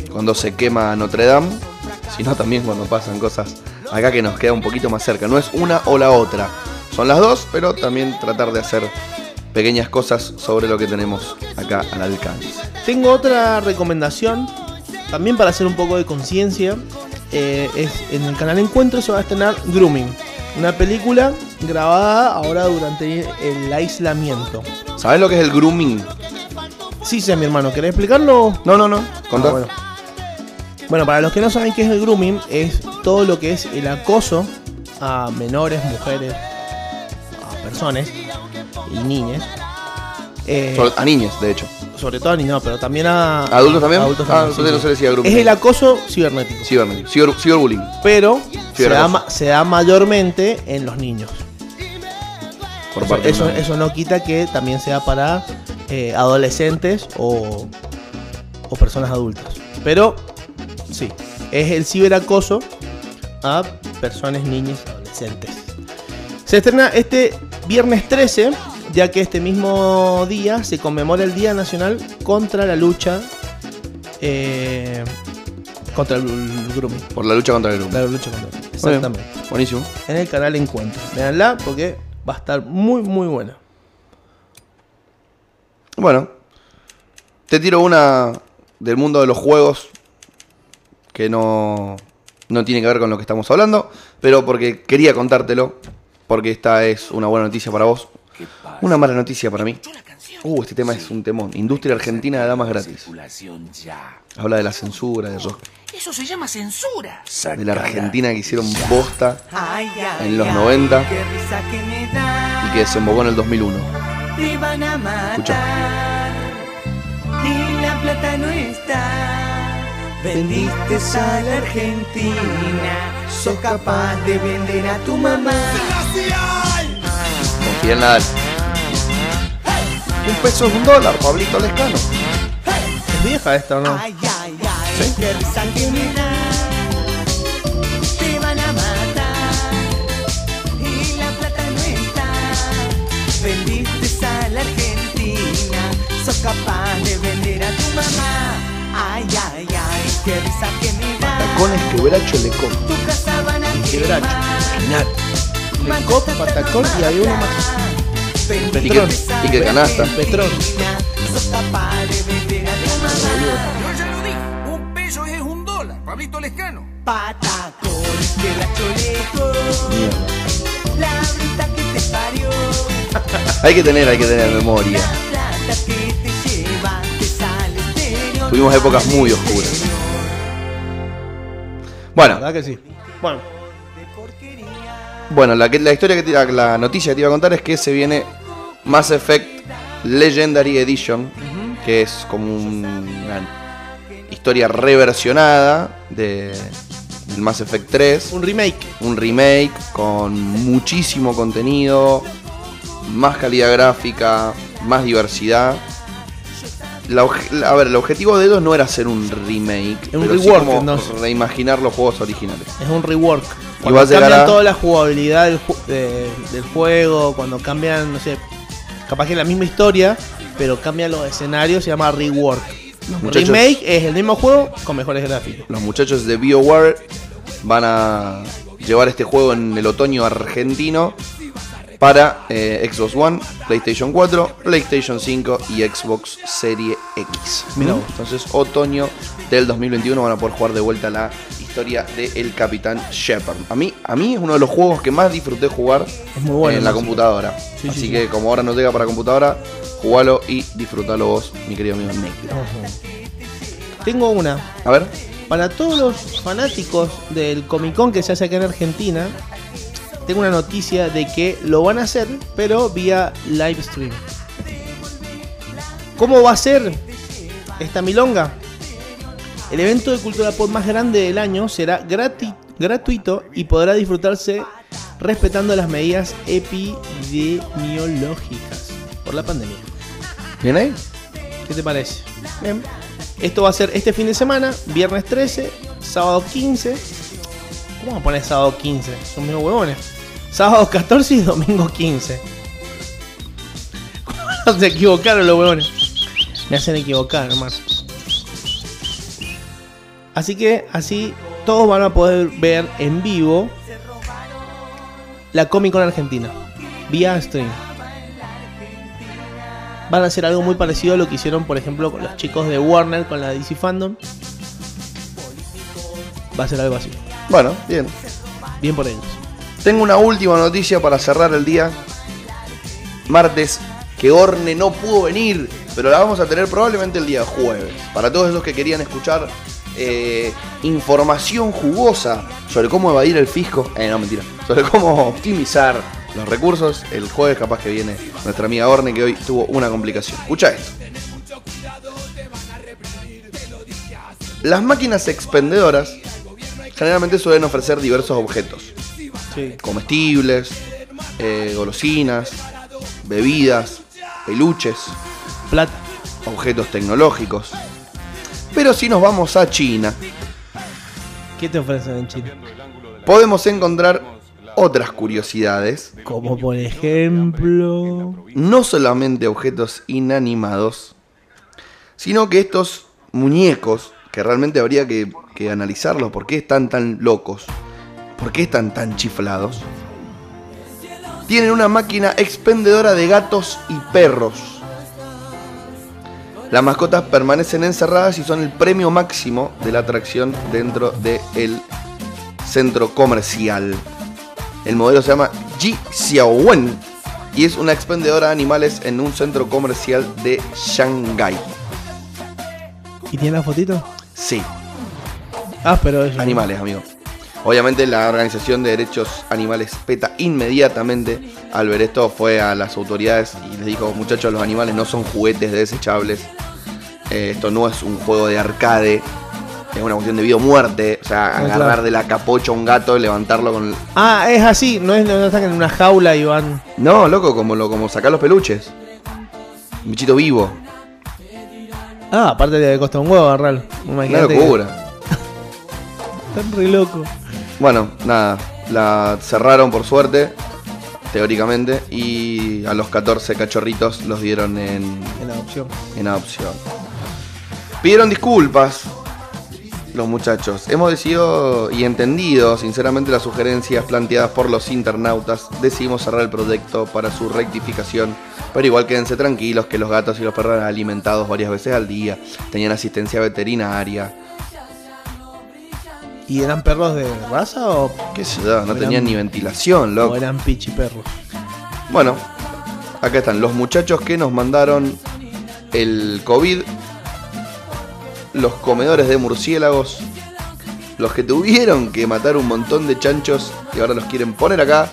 cuando se quema Notre Dame, sino también cuando pasan cosas acá que nos queda un poquito más cerca. No es una o la otra, son las dos, pero también tratar de hacer pequeñas cosas sobre lo que tenemos acá al alcance. Tengo otra recomendación, también para hacer un poco de conciencia. eh, es en el canal Encuentro se va a estrenar Grooming, una película grabada ahora durante el aislamiento. ¿Sabes lo que es el grooming? Sí, sí, mi hermano, ¿querés explicarlo? No, no, no. Contá. Ah, bueno. Bueno, para los que no saben qué es el grooming, es todo lo que es el acoso a menores, mujeres, a personas y niñas. Eh, A niñas, de hecho. sobre todo a niños, pero también a ¿Adultos también? adultos ah, también, sí, entonces no sí. se le decía grooming. Es el acoso cibernético, Cibernético. Ciber, ciberbullying. pero se da, se mayormente en los niños. Por Eso, eso, eso no quita que también sea para eh, adolescentes o, o personas adultas. Pero sí, es el ciberacoso a personas, niñas, adolescentes. Se estrena este viernes 13, ya que este mismo día se conmemora el Día Nacional contra la lucha eh, contra el, grooming. Por la lucha contra el grooming. La lucha contra el Exactamente. Buenísimo. En el canal Encuentro. Veanla porque va a estar muy, muy buena. Bueno, te tiro una del mundo de los juegos que no, no tiene que ver con lo que estamos hablando, pero porque quería contártelo, porque esta es una buena noticia para vos, una mala noticia para mí. Uh, este tema es un temón. Industria Argentina de Damas Gratis. Habla de la censura, de, los- Eso se llama censura. de la Argentina que hicieron bosta en los ay, 90 Qué risa que me da. y que desembocó en el 2001. Te van a matar. Escucha. Y la plata no está. Vendiste a la Argentina. Sos capaz de vender a tu mamá. Con Fidel Nadal. Un peso es un dólar, Pablito Lescano. ¿Es vieja esta o no? Ay, ay, ay, da. Te van a matar. Y la plata no está. Vendiste a la Argentina. Sos capaz de vender a tu mamá. Ay, ay, ay, qué risa que me da. Tacones quebracho le compro. Tu casa van a Quebracho. quemar. Le cop, patacón y hay uno más. Petrón. Y que canasta. Petrón. Un peso es un dólar. Pablito Lescano. Patacón, quebracho. Mierda. La brita que te parió. Hay que tener, hay que tener memoria. Tuvimos épocas muy oscuras. Bueno, ¿Verdad que sí? Bueno, bueno, la, que- la historia que te, la, la noticia que te iba a contar es que se viene Mass Effect Legendary Edition, que es como un- una historia reversionada de del Mass Effect 3. un remake. un remake con muchísimo contenido, más calidad gráfica, más diversidad. La obje- la- a ver, el objetivo de ellos no era hacer un remake, Un pero sí rework, como entonces. reimaginar los juegos originales. Es un rework. Y Cuando llegar cambian a- toda la jugabilidad del, ju- de- del juego, cuando cambian, no sé, capaz que la misma historia, pero cambian los escenarios, se llama rework. muchachos- Remake es el mismo juego con mejores gráficos. Los muchachos de BioWare van a llevar este juego en el otoño argentino para eh, Xbox One, PlayStation 4, PlayStation 5 y Xbox Serie X. Mirá. Entonces, otoño del 2021 van a poder jugar de vuelta la historia de El Capitán Shepard. A mí, a mí es uno de los juegos que más disfruté jugar Es muy bueno, en la computadora. Sí, Así sí, que como ahora no llega para computadora, jugalo y disfrutalo vos, mi querido amigo negro. Tengo una. A ver, Para todos los fanáticos del Comic Con que se hace acá en Argentina, tengo una noticia de que lo van a hacer, pero vía live stream. ¿Cómo va a ser esta milonga? El evento de cultura pop más grande del año será grati- gratuito y podrá disfrutarse respetando las medidas epidemiológicas por la pandemia. ¿bien ahí? ¿Qué te parece? Bien. Esto va a ser este fin de semana, viernes 13, sábado 15. ¿Cómo a poner sábado 15? Son medio huevones. Sábado 14 y domingo 15. ¿Cómo se equivocaron los huevones? Me hacen equivocar, hermano. Así que así todos van a poder ver en vivo la Comic Con Argentina. Vía stream van a hacer algo muy parecido a lo que hicieron, por ejemplo, con los chicos de Warner con la DC Fandom. Va a ser algo así. Bueno, bien. Bien por ellos. Tengo una última noticia para cerrar el día. Martes, que Orne no pudo venir, pero la vamos a tener probablemente el día jueves. Para todos esos que querían escuchar eh, información jugosa sobre cómo evadir el fisco, eh, no mentira, sobre cómo optimizar los recursos, el jueves capaz que viene nuestra amiga Orne que hoy tuvo una complicación. Escucha esto. Las máquinas expendedoras generalmente suelen ofrecer diversos objetos Sí. comestibles, eh, golosinas, bebidas, peluches, Plata. objetos tecnológicos. Pero si nos vamos a China, ¿Qué te ofrecen en Chile? podemos encontrar otras curiosidades, Como por ejemplo. no solamente objetos inanimados, sino que estos muñecos, que realmente habría que, que analizarlos, ¿por qué están tan locos? ¿Por qué están tan chiflados? Tienen una máquina expendedora de gatos y perros. Las mascotas permanecen encerradas y son el premio máximo de la atracción dentro del centro comercial. El modelo se llama Ji Xiaowen y es una expendedora de animales en un centro comercial de Shanghái. ¿Y tiene la fotito? Sí, Ah, pero es. animales, amigo. Obviamente la organización de derechos animales PETA inmediatamente al ver esto fue a las autoridades y les dijo, muchachos, los animales no son juguetes desechables. Eh, esto no es un juego de arcade. Es una cuestión de vida o muerte. O sea, Ah, agarrar claro. de la capocha a un gato y levantarlo con... el- Ah, es así. No es no están en una jaula y van. No, loco, como, lo, como sacar los peluches. Un bichito vivo. Ah, aparte le costó un huevo agarrarlo. Una Imagínate. que- locura. Están re loco. Bueno, nada, la cerraron por suerte, teóricamente, y a los 14 cachorritos los dieron en, En adopción. en adopción. Pidieron disculpas los muchachos. Hemos decidido y entendido, sinceramente, las sugerencias planteadas por los internautas. Decidimos cerrar el proyecto para su rectificación. Pero igual quédense tranquilos que los gatos y los perros eran alimentados varias veces al día. Tenían asistencia veterinaria. ¿Y eran perros de raza o, ¿Qué sé yo? No tenían ni ventilación, loco. o eran pichiperros? Bueno, acá están los muchachos que nos mandaron el COVID, los comedores de murciélagos, los que tuvieron que matar un montón de chanchos y ahora los quieren poner acá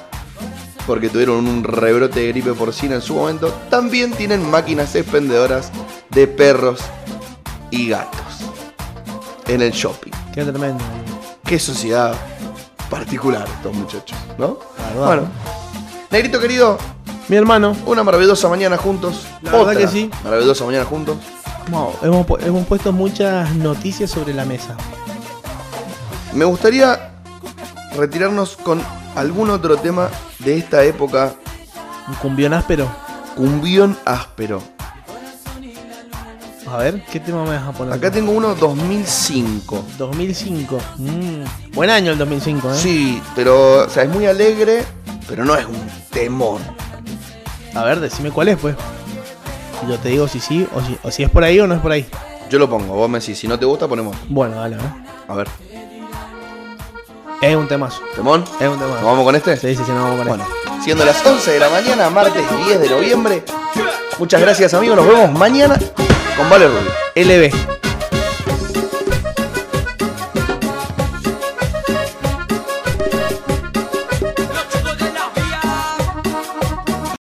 porque tuvieron un rebrote de gripe porcina en su momento, también tienen máquinas expendedoras de perros y gatos en el shopping. Qué tremendo. Qué sociedad particular estos muchachos, ¿no? Bueno, Negrito querido, Mi hermano, una maravillosa mañana juntos. La verdad Otra que sí. Maravillosa mañana juntos. no, hemos, hemos puesto muchas noticias sobre la mesa. Me gustaría retirarnos con algún otro tema de esta época. Un cumbión áspero. Cumbión áspero. A ver, ¿qué tema me vas a poner? Acá tengo uno 2005. 2005. Mm, Buen año el 2005, ¿eh? Sí, pero o sea, es muy alegre, pero no es un temón. A ver, decime cuál es, pues. Y yo te digo si sí o si, o si es por ahí o no es por ahí. Yo lo pongo, vos me decís, si no te gusta, ponemos. Bueno, dale, ¿eh? A ver, Es un temazo. ¿temón? Es un temazo. ¿Nos vamos con este? Sí, sí, sí, no vamos con Bueno, siendo las 11 de la mañana, martes 10 de noviembre, Muchas gracias, amigos. Nos vemos mañana con Vale Rubio. LB.